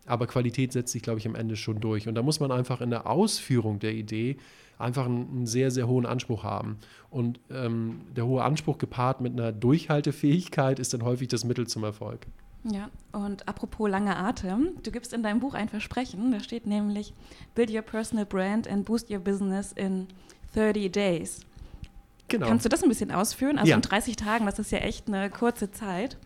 Aber Qualität setzt sich, glaube ich, am Ende schon durch. Und da muss man einfach in der Ausführung der Idee einfach einen, einen sehr, sehr hohen Anspruch haben. Und ähm, der hohe Anspruch gepaart mit einer Durchhaltefähigkeit ist dann häufig das Mittel zum Erfolg. Ja, und apropos langer Atem, du gibst in deinem Buch ein Versprechen, da steht nämlich Build your personal brand and boost your business in 30 days. Genau. Kannst du das ein bisschen ausführen? Also ja. in 30 Tagen, das ist ja echt eine kurze Zeit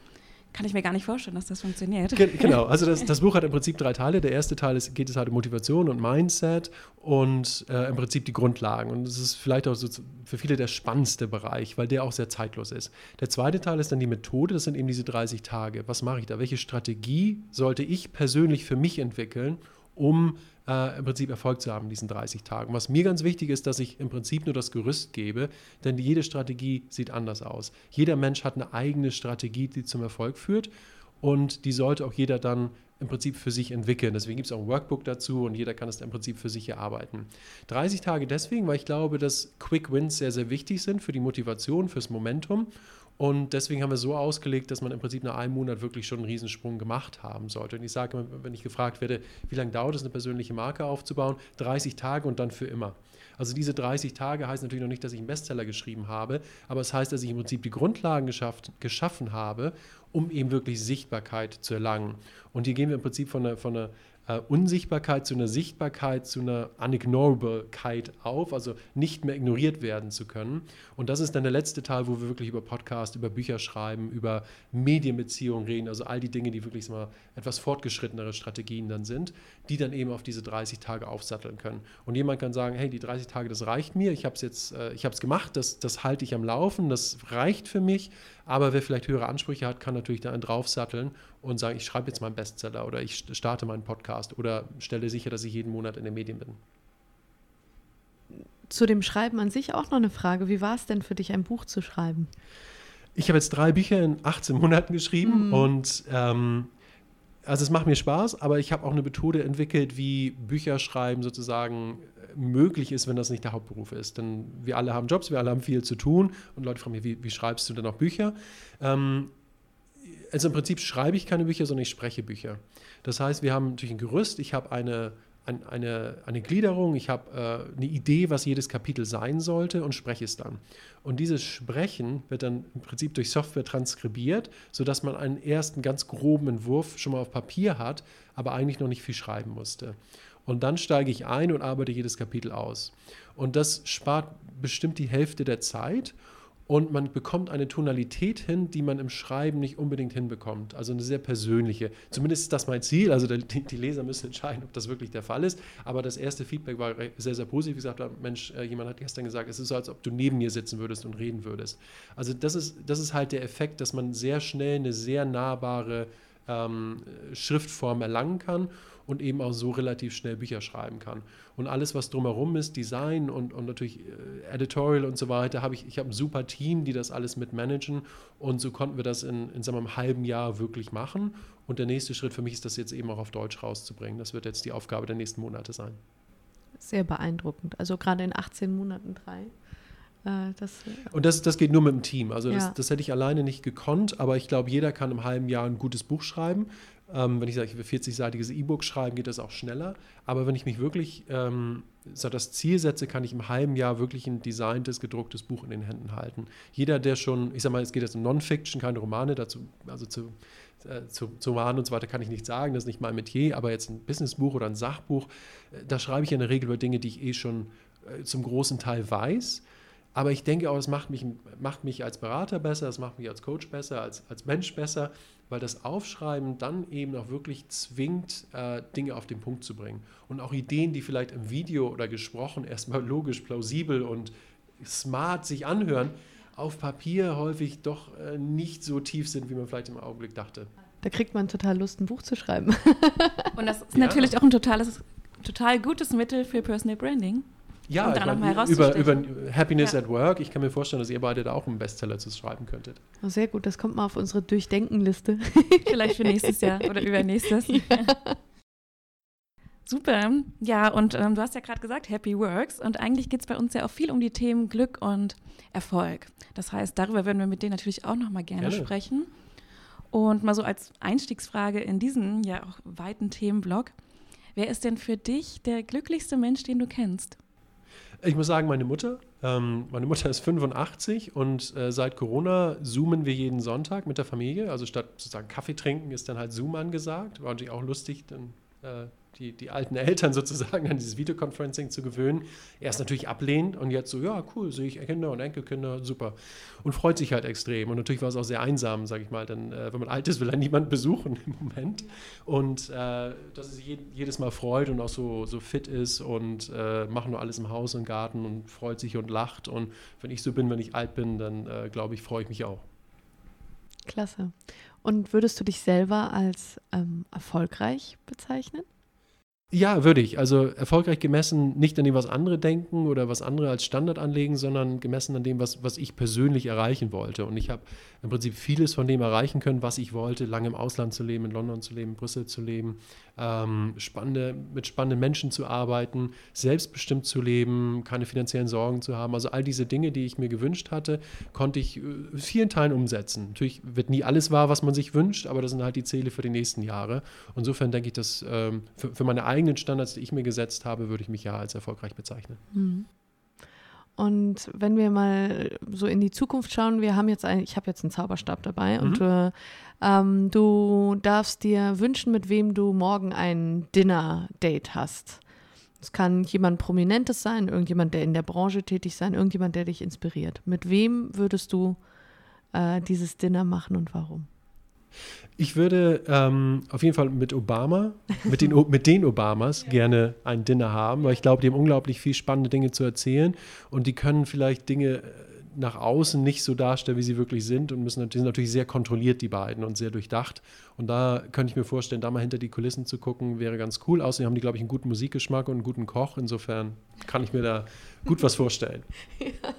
kann ich mir gar nicht vorstellen, dass das funktioniert. Genau, also das, das Buch hat im Prinzip drei Teile. Der erste Teil ist, geht es halt um Motivation und Mindset und äh, im Prinzip die Grundlagen. Und das ist vielleicht auch so für viele der spannendste Bereich, weil der auch sehr zeitlos ist. Der zweite Teil ist dann die Methode, das sind eben diese 30 Tage. Was mache ich da? Welche Strategie sollte ich persönlich für mich entwickeln, um äh, im Prinzip Erfolg zu haben in diesen 30 Tagen. Was mir ganz wichtig ist, dass ich im Prinzip nur das Gerüst gebe, denn jede Strategie sieht anders aus. Jeder Mensch hat eine eigene Strategie, die zum Erfolg führt und die sollte auch jeder dann im Prinzip für sich entwickeln. Deswegen gibt es auch ein Workbook dazu und jeder kann es im Prinzip für sich erarbeiten. 30 Tage deswegen, weil ich glaube, dass Quick Wins sehr, sehr wichtig sind für die Motivation, fürs Momentum und deswegen haben wir so ausgelegt, dass man im Prinzip nach einem Monat wirklich schon einen Riesensprung gemacht haben sollte. Und ich sage immer, wenn ich gefragt werde, wie lange dauert es, eine persönliche Marke aufzubauen? 30 Tage und dann für immer. Also diese 30 Tage heißt natürlich noch nicht, dass ich einen Bestseller geschrieben habe, aber es heißt, dass ich im Prinzip die Grundlagen geschafft, geschaffen habe, um eben wirklich Sichtbarkeit zu erlangen. Und hier gehen wir im Prinzip von einer, von einer äh, Unsichtbarkeit zu einer Sichtbarkeit, zu einer Unignorablekeit auf, also nicht mehr ignoriert werden zu können. Und das ist dann der letzte Teil, wo wir wirklich über Podcast, über Bücher schreiben, über Medienbeziehungen reden, also all die Dinge, die wirklich mal etwas fortgeschrittenere Strategien dann sind, die dann eben auf diese 30 Tage aufsatteln können. Und jemand kann sagen, hey, die 30 Tage, das reicht mir, ich habe es jetzt, äh, ich habe es gemacht, das, das halte ich am Laufen, das reicht für mich, aber wer vielleicht höhere Ansprüche hat, kann natürlich da draufsatteln und sagen, ich schreibe jetzt mal einen Bestseller oder ich starte meinen Podcast oder stelle sicher, dass ich jeden Monat in den Medien bin. Zu dem Schreiben an sich auch noch eine Frage. Wie war es denn für dich, ein Buch zu schreiben? Ich habe jetzt drei Bücher in 18 Monaten geschrieben mhm. und ähm, also es macht mir Spaß, aber ich habe auch eine Methode entwickelt, wie Bücher schreiben sozusagen möglich ist, wenn das nicht der Hauptberuf ist. Denn wir alle haben Jobs, wir alle haben viel zu tun und Leute fragen mich, wie, wie schreibst du denn auch Bücher? Ähm, also im Prinzip schreibe ich keine Bücher, sondern ich spreche Bücher. Das heißt, wir haben natürlich ein Gerüst, ich habe eine, ein, eine, eine Gliederung, ich habe äh, eine Idee, was jedes Kapitel sein sollte und spreche es dann. Und dieses Sprechen wird dann im Prinzip durch Software transkribiert, sodass man einen ersten ganz groben Entwurf schon mal auf Papier hat, aber eigentlich noch nicht viel schreiben musste. Und dann steige ich ein und arbeite jedes Kapitel aus. Und das spart bestimmt die Hälfte der Zeit und man bekommt eine Tonalität hin, die man im Schreiben nicht unbedingt hinbekommt. Also eine sehr persönliche. Zumindest ist das mein Ziel. Also die, Leser müssen entscheiden, ob das wirklich der Fall ist. Aber das erste Feedback war sehr, sehr positiv. Gesagt, Mensch, äh, jemand hat gestern gesagt, es ist so, als ob du neben mir sitzen würdest und reden würdest. Also das ist, das ist halt der Effekt, dass man sehr schnell eine sehr nahbare ähm, Schriftform erlangen kann und eben auch so relativ schnell Bücher schreiben kann. Und alles, was drumherum ist, Design und, und natürlich äh, Editorial und so weiter, habe ich, ich habe ein super Team, die das alles mitmanagen und so konnten wir das in, in sagen wir, einem halben Jahr wirklich machen. Und der nächste Schritt für mich ist, das jetzt eben auch auf Deutsch rauszubringen. Das wird jetzt die Aufgabe der nächsten Monate sein. Sehr beeindruckend. Also gerade in 18 Monaten drei. Äh, das, und das, das geht nur mit dem Team. Also das, ja. das hätte ich alleine nicht gekonnt, aber ich glaube, jeder kann im halben Jahr ein gutes Buch schreiben. Ähm, wenn ich sage, ich will 40-seitiges E-Book schreiben, geht das auch schneller. Aber wenn ich mich wirklich ähm, so das Ziel setze, kann ich im halben Jahr wirklich ein designtes, gedrucktes Buch in den Händen halten. Jeder, der schon, ich sage mal, es geht jetzt um Non-Fiction, keine Romane, dazu, also zu, äh, zu, zu Romanen und so weiter kann ich nicht sagen, das ist nicht mein Metier, aber jetzt ein Businessbuch oder ein Sachbuch, äh, da schreibe ich in der Regel über Dinge, die ich eh schon äh, zum großen Teil weiß. Aber ich denke auch, es macht mich, macht mich als Berater besser, es macht mich als Coach besser, als, als Mensch besser, weil das Aufschreiben dann eben auch wirklich zwingt, äh, Dinge auf den Punkt zu bringen. Und auch Ideen, die vielleicht im Video oder gesprochen erstmal logisch, plausibel und smart sich anhören, auf Papier häufig doch äh, nicht so tief sind, wie man vielleicht im Augenblick dachte. Da kriegt man total Lust, ein Buch zu schreiben. und das ist ja. natürlich auch ein totales, total gutes Mittel für Personal Branding. Ja, um meine, über, über Happiness ja. at Work. Ich kann mir vorstellen, dass ihr beide da auch einen Bestseller zu schreiben könntet. Oh, sehr gut, das kommt mal auf unsere Durchdenkenliste. Vielleicht für nächstes Jahr oder übernächstes. Ja. Super. Ja, und ähm, du hast ja gerade gesagt, Happy Works. Und eigentlich geht es bei uns ja auch viel um die Themen Glück und Erfolg. Das heißt, darüber würden wir mit denen natürlich auch nochmal gerne, gerne sprechen. Und mal so als Einstiegsfrage in diesen ja auch weiten Themenblock. Wer ist denn für dich der glücklichste Mensch, den du kennst? Ich muss sagen, meine Mutter. Ähm, meine Mutter ist 85 und äh, seit Corona zoomen wir jeden Sonntag mit der Familie. Also statt sozusagen Kaffee trinken ist dann halt Zoom angesagt. War natürlich auch lustig, dann äh, die, die alten Eltern sozusagen an dieses Videoconferencing zu gewöhnen. Erst natürlich ablehnt und jetzt so, ja, cool, sehe ich Kinder und Enkelkinder, super. Und freut sich halt extrem. Und natürlich war es auch sehr einsam, sage ich mal, denn äh, wenn man alt ist, will er niemand besuchen im Moment. Und äh, dass er sich je, jedes Mal freut und auch so, so fit ist und äh, macht nur alles im Haus und Garten und freut sich und lacht. Und wenn ich so bin, wenn ich alt bin, dann äh, glaube ich, freue ich mich auch. Klasse. Und würdest du dich selber als ähm, erfolgreich bezeichnen? Ja, würde ich. Also erfolgreich gemessen nicht an dem, was andere denken oder was andere als Standard anlegen, sondern gemessen an dem, was, was ich persönlich erreichen wollte. Und ich habe im Prinzip vieles von dem erreichen können, was ich wollte, lange im Ausland zu leben, in London zu leben, Brüssel zu leben, ähm, spannende, mit spannenden Menschen zu arbeiten, selbstbestimmt zu leben, keine finanziellen Sorgen zu haben. Also all diese Dinge, die ich mir gewünscht hatte, konnte ich in äh, vielen Teilen umsetzen. Natürlich wird nie alles wahr, was man sich wünscht, aber das sind halt die Ziele für die nächsten Jahre. Insofern denke ich, dass ähm, für, für meine eigenen Standards, die ich mir gesetzt habe, würde ich mich ja als erfolgreich bezeichnen. Mhm. Und wenn wir mal so in die Zukunft schauen, wir haben jetzt ein, ich habe jetzt einen Zauberstab dabei mhm. und äh, ähm, du darfst dir wünschen, mit wem du morgen ein Dinner-Date hast. Es kann jemand Prominentes sein, irgendjemand, der in der Branche tätig sein, irgendjemand, der dich inspiriert. Mit wem würdest du äh, dieses Dinner machen und warum? Ich würde ähm, auf jeden Fall mit Obama, mit den, mit den Obamas ja. gerne ein Dinner haben, weil ich glaube, die haben unglaublich viel spannende Dinge zu erzählen und die können vielleicht Dinge äh, nach außen nicht so darstellen, wie sie wirklich sind und müssen die sind natürlich sehr kontrolliert, die beiden, und sehr durchdacht. Und da könnte ich mir vorstellen, da mal hinter die Kulissen zu gucken, wäre ganz cool. Außerdem haben die, glaube ich, einen guten Musikgeschmack und einen guten Koch. Insofern kann ich mir da gut was vorstellen. ja.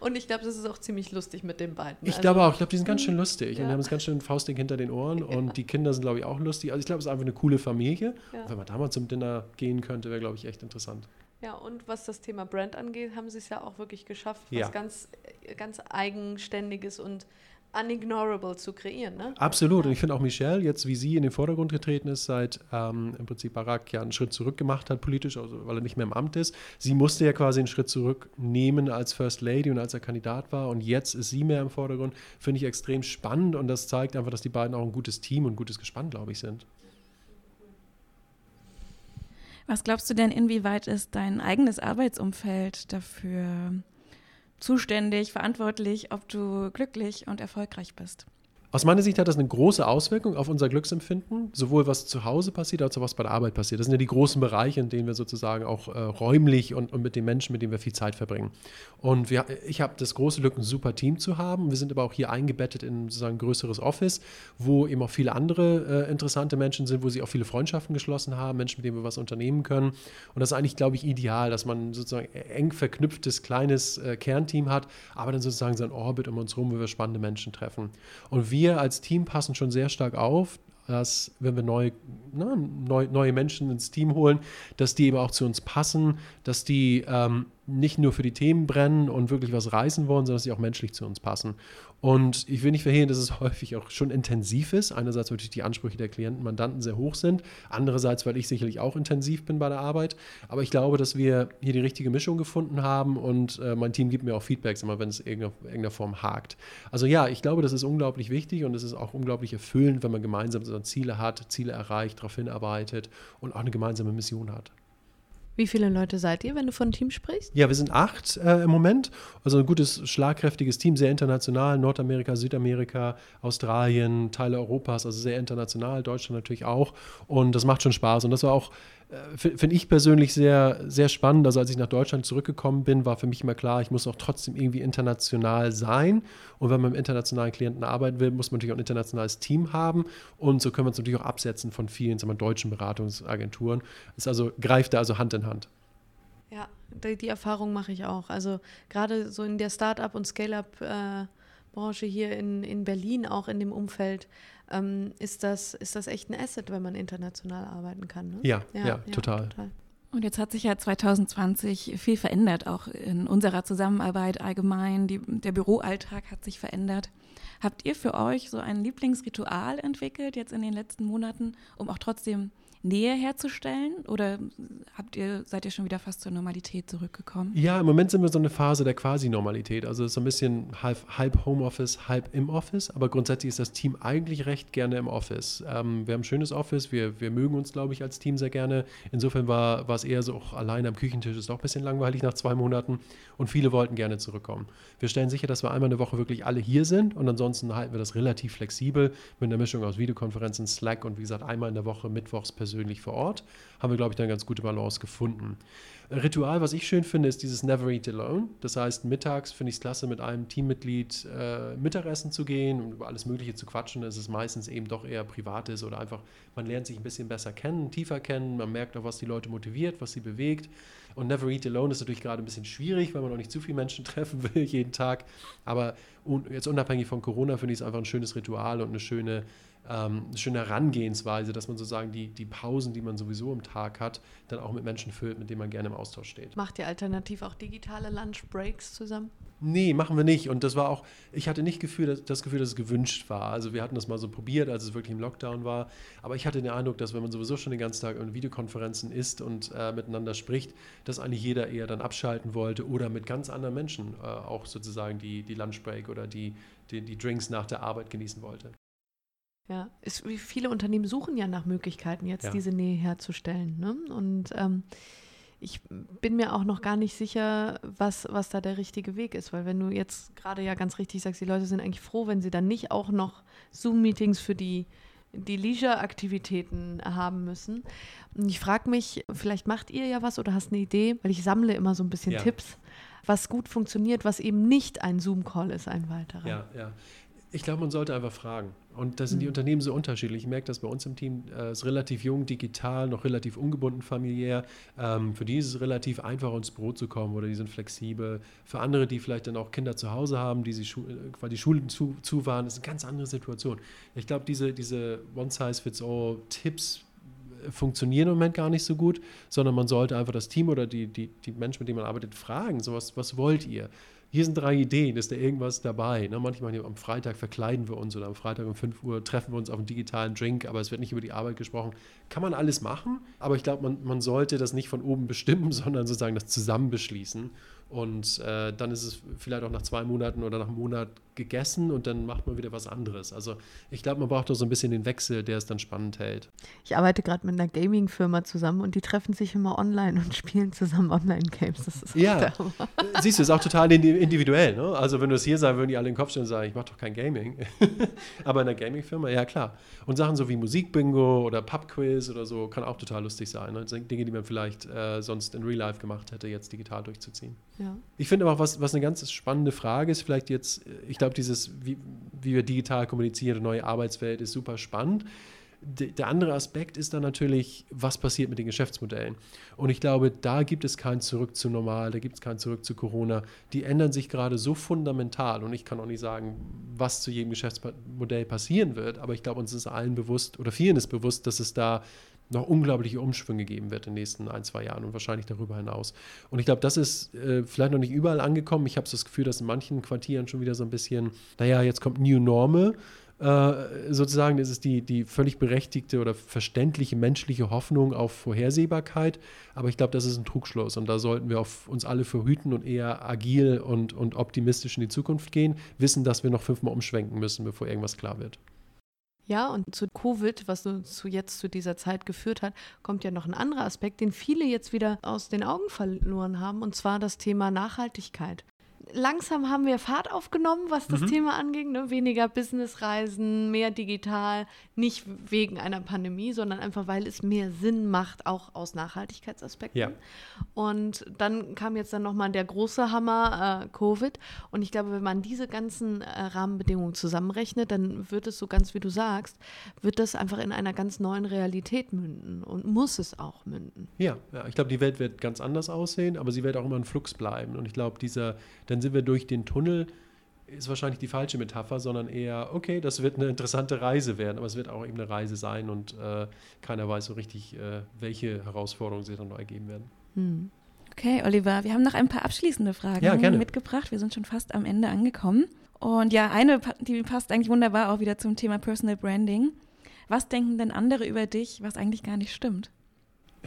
Und ich glaube, das ist auch ziemlich lustig mit den beiden. Ich also, glaube auch. Ich glaube, die sind ganz schön lustig. Ja. Und die haben es ganz schön faustig hinter den Ohren. Ja. Und die Kinder sind, glaube ich, auch lustig. Also ich glaube, es ist einfach eine coole Familie. Ja. wenn man da mal zum Dinner gehen könnte, wäre, glaube ich, echt interessant. Ja, und was das Thema Brand angeht, haben sie es ja auch wirklich geschafft, was ganz, ganz Eigenständiges und unignorable zu kreieren. Ne? Absolut. Und ich finde auch Michelle, jetzt wie sie in den Vordergrund getreten ist, seit ähm, im Prinzip Barack ja einen Schritt zurück gemacht hat politisch, also weil er nicht mehr im Amt ist. Sie musste ja quasi einen Schritt zurücknehmen als First Lady und als er Kandidat war. Und jetzt ist sie mehr im Vordergrund. Finde ich extrem spannend und das zeigt einfach, dass die beiden auch ein gutes Team und ein gutes Gespann, glaube ich, sind. Was glaubst du denn, inwieweit ist dein eigenes Arbeitsumfeld dafür zuständig, verantwortlich, ob du glücklich und erfolgreich bist. Aus meiner Sicht hat das eine große Auswirkung auf unser Glücksempfinden, sowohl was zu Hause passiert, als auch was bei der Arbeit passiert. Das sind ja die großen Bereiche, in denen wir sozusagen auch äh, räumlich und, und mit den Menschen, mit denen wir viel Zeit verbringen. Und wir, ich habe das große Glück, ein super Team zu haben. Wir sind aber auch hier eingebettet in sozusagen ein größeres Office, wo eben auch viele andere äh, interessante Menschen sind, wo sie auch viele Freundschaften geschlossen haben, Menschen, mit denen wir was unternehmen können. Und das ist eigentlich, glaube ich, ideal, dass man sozusagen eng verknüpftes kleines äh, Kernteam hat, aber dann sozusagen sein Orbit um uns herum, wo wir spannende Menschen treffen. Und wir wir als Team passen schon sehr stark auf, dass wenn wir neue, na, neu, neue Menschen ins Team holen, dass die eben auch zu uns passen, dass die ähm, nicht nur für die Themen brennen und wirklich was reißen wollen, sondern dass sie auch menschlich zu uns passen. Und ich will nicht verhehlen, dass es häufig auch schon intensiv ist. Einerseits, weil die Ansprüche der Klienten, Mandanten sehr hoch sind. Andererseits, weil ich sicherlich auch intensiv bin bei der Arbeit. Aber ich glaube, dass wir hier die richtige Mischung gefunden haben und äh, mein Team gibt mir auch Feedbacks immer, wenn es in irgendeiner, irgendeiner Form hakt. Also ja, ich glaube, das ist unglaublich wichtig und es ist auch unglaublich erfüllend, wenn man gemeinsam so Ziele hat, Ziele erreicht, darauf hinarbeitet und auch eine gemeinsame Mission hat. Wie viele Leute seid ihr, wenn du von Team sprichst? Ja, wir sind acht äh, im Moment. Also ein gutes, schlagkräftiges Team, sehr international. Nordamerika, Südamerika, Australien, Teile Europas, also sehr international. Deutschland natürlich auch. Und das macht schon Spaß. Und das war auch finde ich persönlich sehr, sehr spannend. Also als ich nach Deutschland zurückgekommen bin, war für mich immer klar, ich muss auch trotzdem irgendwie international sein. Und wenn man mit internationalen Klienten arbeiten will, muss man natürlich auch ein internationales Team haben. Und so können wir uns natürlich auch absetzen von vielen sagen wir, deutschen Beratungsagenturen. Es also, greift da also Hand in Hand. Ja, die, die Erfahrung mache ich auch. Also gerade so in der Start-up und Scale-up äh, Branche hier in, in Berlin, auch in dem Umfeld, ähm, ist, das, ist das echt ein Asset, wenn man international arbeiten kann. Ne? Ja, ja, ja, total. total. Und jetzt hat sich ja 2020 viel verändert, auch in unserer Zusammenarbeit allgemein. Die, der Büroalltag hat sich verändert. Habt ihr für euch so ein Lieblingsritual entwickelt jetzt in den letzten Monaten, um auch trotzdem Nähe herzustellen? Oder habt ihr, seid ihr schon wieder fast zur Normalität zurückgekommen? Ja, im Moment sind wir so eine Phase der Quasi-Normalität. Also so ein bisschen halb, halb Homeoffice, halb im Office. Aber grundsätzlich ist das Team eigentlich recht gerne im Office. Ähm, wir haben ein schönes Office. Wir, wir mögen uns, glaube ich, als Team sehr gerne. Insofern war, war es eher so, auch alleine am Küchentisch ist auch ein bisschen langweilig nach zwei Monaten. Und viele wollten gerne zurückkommen. Wir stellen sicher, dass wir einmal eine Woche wirklich alle hier sind. Und ansonsten halten wir das relativ flexibel mit einer Mischung aus Videokonferenzen, Slack und wie gesagt, einmal in der Woche mittwochs persönlich persönlich vor Ort, haben wir, glaube ich, eine ganz gute Balance gefunden. Ritual, was ich schön finde, ist dieses Never Eat Alone. Das heißt, mittags finde ich es klasse, mit einem Teammitglied äh, Mittagessen zu gehen und über alles Mögliche zu quatschen. Es ist meistens eben doch eher privates oder einfach, man lernt sich ein bisschen besser kennen, tiefer kennen, man merkt auch, was die Leute motiviert, was sie bewegt. Und Never Eat Alone ist natürlich gerade ein bisschen schwierig, weil man auch nicht zu viele Menschen treffen will jeden Tag. Aber jetzt unabhängig von Corona finde ich es einfach ein schönes Ritual und eine schöne ähm, eine schöne Herangehensweise, dass man sozusagen die, die Pausen, die man sowieso im Tag hat, dann auch mit Menschen füllt, mit denen man gerne im Austausch steht. Macht ihr alternativ auch digitale Lunch-Breaks zusammen? Nee, machen wir nicht. Und das war auch, ich hatte nicht Gefühl, dass, das Gefühl, dass es gewünscht war. Also wir hatten das mal so probiert, als es wirklich im Lockdown war. Aber ich hatte den Eindruck, dass wenn man sowieso schon den ganzen Tag in Videokonferenzen ist und äh, miteinander spricht, dass eigentlich jeder eher dann abschalten wollte oder mit ganz anderen Menschen äh, auch sozusagen die, die Lunchbreak oder die, die, die Drinks nach der Arbeit genießen wollte. Ja, ist, viele Unternehmen suchen ja nach Möglichkeiten, jetzt ja. diese Nähe herzustellen. Ne? Und ähm, ich bin mir auch noch gar nicht sicher, was, was da der richtige Weg ist, weil wenn du jetzt gerade ja ganz richtig sagst, die Leute sind eigentlich froh, wenn sie dann nicht auch noch Zoom-Meetings für die, die Leisure-Aktivitäten haben müssen. Und ich frage mich, vielleicht macht ihr ja was oder hast eine Idee, weil ich sammle immer so ein bisschen ja. Tipps, was gut funktioniert, was eben nicht ein Zoom-Call ist, ein weiterer. Ja, ja. Ich glaube, man sollte einfach fragen. Und da sind die mhm. Unternehmen so unterschiedlich. Ich merke das bei uns im Team, äh, ist relativ jung, digital, noch relativ ungebunden familiär. Ähm, für die ist es relativ einfach, ins Brot zu kommen oder die sind flexibel. Für andere, die vielleicht dann auch Kinder zu Hause haben, die sie Schu äh, weil die Schulen zu, zu waren, ist eine ganz andere Situation. Ich glaube, diese, diese One-Size-Fits-All-Tipps äh, funktionieren im Moment gar nicht so gut, sondern man sollte einfach das Team oder die, die, die Menschen, mit denen man arbeitet, fragen, so was, was wollt ihr? Hier sind drei Ideen, ist da irgendwas dabei? Ne? Manchmal am Freitag verkleiden wir uns oder am Freitag um 5 Uhr treffen wir uns auf einen digitalen Drink, aber es wird nicht über die Arbeit gesprochen. Kann man alles machen, aber ich glaube, man, man sollte das nicht von oben bestimmen, sondern sozusagen das zusammen beschließen. Und äh, dann ist es vielleicht auch nach zwei Monaten oder nach einem Monat gegessen und dann macht man wieder was anderes. Also ich glaube, man braucht doch so ein bisschen den Wechsel, der es dann spannend hält. Ich arbeite gerade mit einer Gaming-Firma zusammen und die treffen sich immer online und spielen zusammen Online-Games. Das ist ja, siehst du, ist auch total individuell. Ne? Also wenn du es hier sagst, würden die alle in den Kopf stellen und sagen, ich mache doch kein Gaming. Aber in einer Gaming-Firma, ja klar. Und Sachen so wie Musikbingo oder Pubquiz oder so kann auch total lustig sein. Ne? Dinge, die man vielleicht äh, sonst in Real Life gemacht hätte, jetzt digital durchzuziehen. Ja. Ich finde aber auch, was, was eine ganz spannende Frage ist, vielleicht jetzt, ich glaube, dieses, wie, wie wir digital kommunizieren, neue Arbeitswelt ist super spannend. der andere Aspekt ist dann natürlich, was passiert mit den Geschäftsmodellen. Und ich glaube, da gibt es kein Zurück zu normal, da gibt es kein Zurück zu Corona. Die ändern sich gerade so fundamental und ich kann auch nicht sagen, was zu jedem Geschäftsmodell passieren wird, aber ich glaube, uns ist allen bewusst oder vielen ist bewusst, dass es da noch unglaubliche Umschwünge geben wird in den nächsten ein, zwei Jahren und wahrscheinlich darüber hinaus. Und ich glaube, das ist äh, vielleicht noch nicht überall angekommen. Ich habe so das Gefühl, dass in manchen Quartieren schon wieder so ein bisschen, naja, jetzt kommt New Normal. Äh, sozusagen, ist die, die völlig berechtigte oder verständliche menschliche Hoffnung auf Vorhersehbarkeit. Aber ich glaube, das ist ein Trugschluss und da sollten wir uns alle verhüten und eher agil und, und optimistisch in die Zukunft gehen, wissen, dass wir noch fünfmal umschwenken müssen, bevor irgendwas klar wird. Ja, und zu Covid, was zu jetzt zu dieser Zeit geführt hat, kommt ja noch ein anderer Aspekt, den viele jetzt wieder aus den Augen verloren haben, und zwar das Thema Nachhaltigkeit langsam haben wir Fahrt aufgenommen, was das mhm. Thema anging. Ne? Weniger Businessreisen, mehr digital, nicht wegen einer Pandemie, sondern einfach, weil es mehr Sinn macht, auch aus Nachhaltigkeitsaspekten. Ja. Und dann kam jetzt dann nochmal der große Hammer, äh, Covid. Und ich glaube, wenn man diese ganzen äh, Rahmenbedingungen zusammenrechnet, dann wird es so ganz, wie du sagst, wird das einfach in einer ganz neuen Realität münden und muss es auch münden. Ja, ja ich glaube, die Welt wird ganz anders aussehen, aber sie wird auch immer ein Flux bleiben. Und ich glaube, dieser dann sind wir durch den Tunnel, ist wahrscheinlich die falsche Metapher, sondern eher, okay, das wird eine interessante Reise werden, aber es wird auch eben eine Reise sein und äh, keiner weiß so richtig, äh, welche Herausforderungen sich dann noch ergeben werden. Hm. Okay, Oliver, wir haben noch ein paar abschließende Fragen ja, mitgebracht. Wir sind schon fast am Ende angekommen. Und ja, eine, die passt eigentlich wunderbar auch wieder zum Thema Personal Branding. Was denken denn andere über dich, was eigentlich gar nicht stimmt?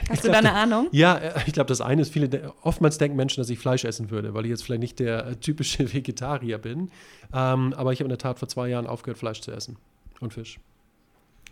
Hast du da eine Ahnung? Ja, äh, ich glaube, das eine ist, viele, oftmals denken Menschen, dass ich Fleisch essen würde, weil ich jetzt vielleicht nicht der äh, typische Vegetarier bin. Ähm, aber ich habe in der Tat vor zwei Jahren aufgehört, Fleisch zu essen und Fisch.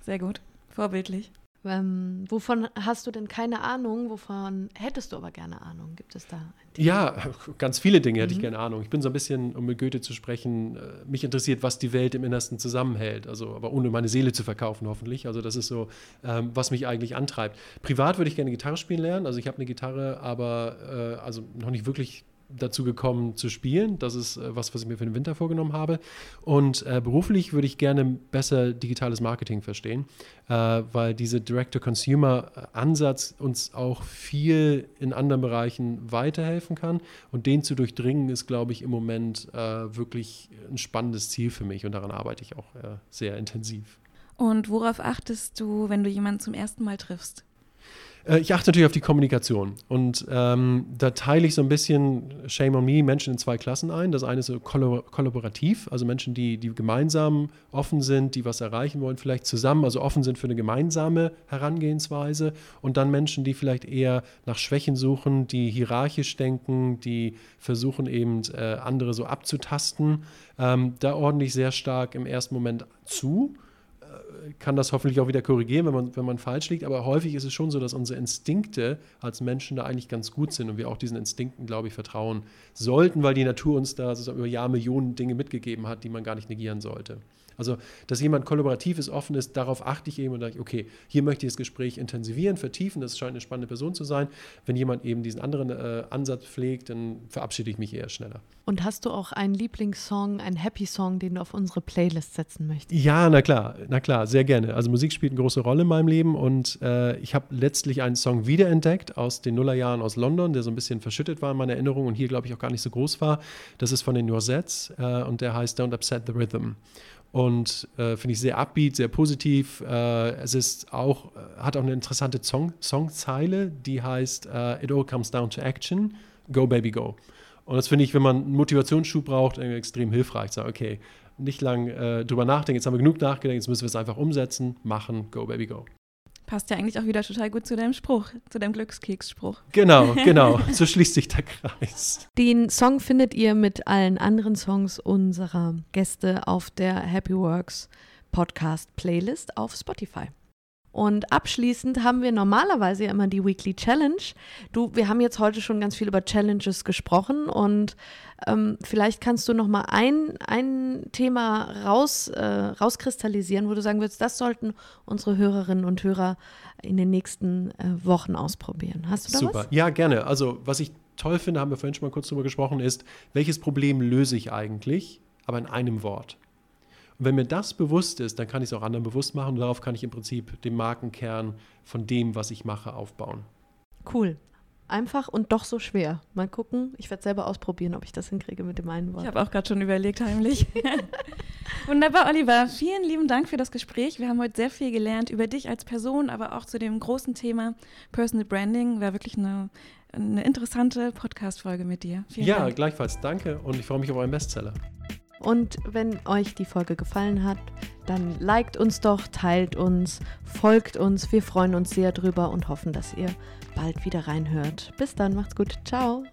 Sehr gut, vorbildlich. Ähm, wovon hast du denn keine Ahnung? Wovon hättest du aber gerne Ahnung? Gibt es da ein Thema? Ja, ganz viele Dinge hätte mhm. ich gerne Ahnung. Ich bin so ein bisschen, um mit Goethe zu sprechen, äh, mich interessiert, was die Welt im Innersten zusammenhält. Also, aber ohne meine Seele zu verkaufen, hoffentlich. Also, das ist so, ähm, was mich eigentlich antreibt. Privat würde ich gerne Gitarre spielen lernen. Also, ich habe eine Gitarre, aber äh, also noch nicht wirklich dazu gekommen zu spielen. Das ist äh, was, was ich mir für den Winter vorgenommen habe. Und äh, beruflich würde ich gerne besser digitales Marketing verstehen, äh, weil dieser Direct-to-Consumer-Ansatz uns auch viel in anderen Bereichen weiterhelfen kann. Und den zu durchdringen, ist, glaube ich, im Moment äh, wirklich ein spannendes Ziel für mich. Und daran arbeite ich auch äh, sehr intensiv. Und worauf achtest du, wenn du jemanden zum ersten Mal triffst? Äh, ich achte natürlich auf die Kommunikation. Und ähm, da teile ich so ein bisschen, shame on me, Menschen in zwei Klassen ein. Das eine ist so kollaborativ, also Menschen, die, die gemeinsam offen sind, die was erreichen wollen, vielleicht zusammen, also offen sind für eine gemeinsame Herangehensweise. Und dann Menschen, die vielleicht eher nach Schwächen suchen, die hierarchisch denken, die versuchen eben äh, andere so abzutasten. Ähm, da ordne ich sehr stark im ersten Moment zu kann das hoffentlich auch wieder korrigieren, wenn man, wenn man falsch liegt. Aber häufig ist es schon so, dass unsere Instinkte als Menschen da eigentlich ganz gut sind und wir auch diesen Instinkten, glaube ich, vertrauen sollten, weil die Natur uns da sozusagen über Jahrmillionen Dinge mitgegeben hat, die man gar nicht negieren sollte. Also, dass jemand kollaborativ ist, offen ist, darauf achte ich eben und sage, okay, hier möchte ich das Gespräch intensivieren, vertiefen, das scheint eine spannende Person zu sein. Wenn jemand eben diesen anderen äh, Ansatz pflegt, dann verabschiede ich mich eher schneller. Und hast du auch einen Lieblingssong, einen Happy Song, den du auf unsere Playlist setzen möchtest? Ja, na klar, na klar, sehr gerne. Also Musik spielt eine große Rolle in meinem Leben und äh, ich habe letztlich einen Song wiederentdeckt aus den Nullerjahren aus London, der so ein bisschen verschüttet war in meiner Erinnerung und hier, glaube ich, auch gar nicht so groß war. Das ist von den Noisettes äh, und der heißt Don't Upset the Rhythm und äh, finde ich sehr upbeat, sehr positiv. Äh, es ist auch, äh, hat auch eine interessante Song, Songzeile, die heißt äh, It all comes down to action, go baby go. Und das finde ich, wenn man einen Motivationsschub braucht, extrem hilfreich. Sag, okay, nicht lang äh, drüber nachdenken, jetzt haben wir genug nachgedacht, jetzt müssen wir es einfach umsetzen, machen, go baby go. Passt ja eigentlich auch wieder total gut zu deinem Spruch, zu deinem Glückskeksspruch. Genau, genau. so schließt sich der Kreis. Den Song findet ihr mit allen anderen Songs unserer Gäste auf der Happy Works Podcast Playlist auf Spotify. Und abschließend haben wir normalerweise ja immer die Weekly Challenge. Du, wir haben jetzt heute schon ganz viel über Challenges gesprochen und ähm, vielleicht kannst du noch mal ein, ein Thema raus, äh, rauskristallisieren, wo du sagen würdest, das sollten unsere Hörerinnen und Hörer in den nächsten äh, Wochen ausprobieren. Hast du da Super. was? Ja, gerne. Also, was ich toll finde, haben wir vorhin schon mal kurz drüber gesprochen, ist, welches Problem löse ich eigentlich, aber in einem Wort. Und wenn mir das bewusst ist, dann kann ich es auch anderen bewusst machen und darauf kann ich im Prinzip den Markenkern von dem, was ich mache, aufbauen. Cool. Einfach und doch so schwer. Mal gucken. Ich werde selber ausprobieren, ob ich das hinkriege mit dem einen Wort. Ich habe auch gerade schon überlegt, heimlich. Wunderbar, Oliver. Vielen lieben Dank für das Gespräch. Wir haben heute sehr viel gelernt über dich als Person, aber auch zu dem großen Thema Personal Branding. War wirklich eine, eine interessante Podcast-Folge mit dir. Vielen ja, Dank. gleichfalls. Danke und ich freue mich auf euren Bestseller. Und wenn euch die Folge gefallen hat, dann liked uns doch, teilt uns, folgt uns. Wir freuen uns sehr drüber und hoffen, dass ihr bald wieder reinhört. Bis dann, macht's gut. Ciao.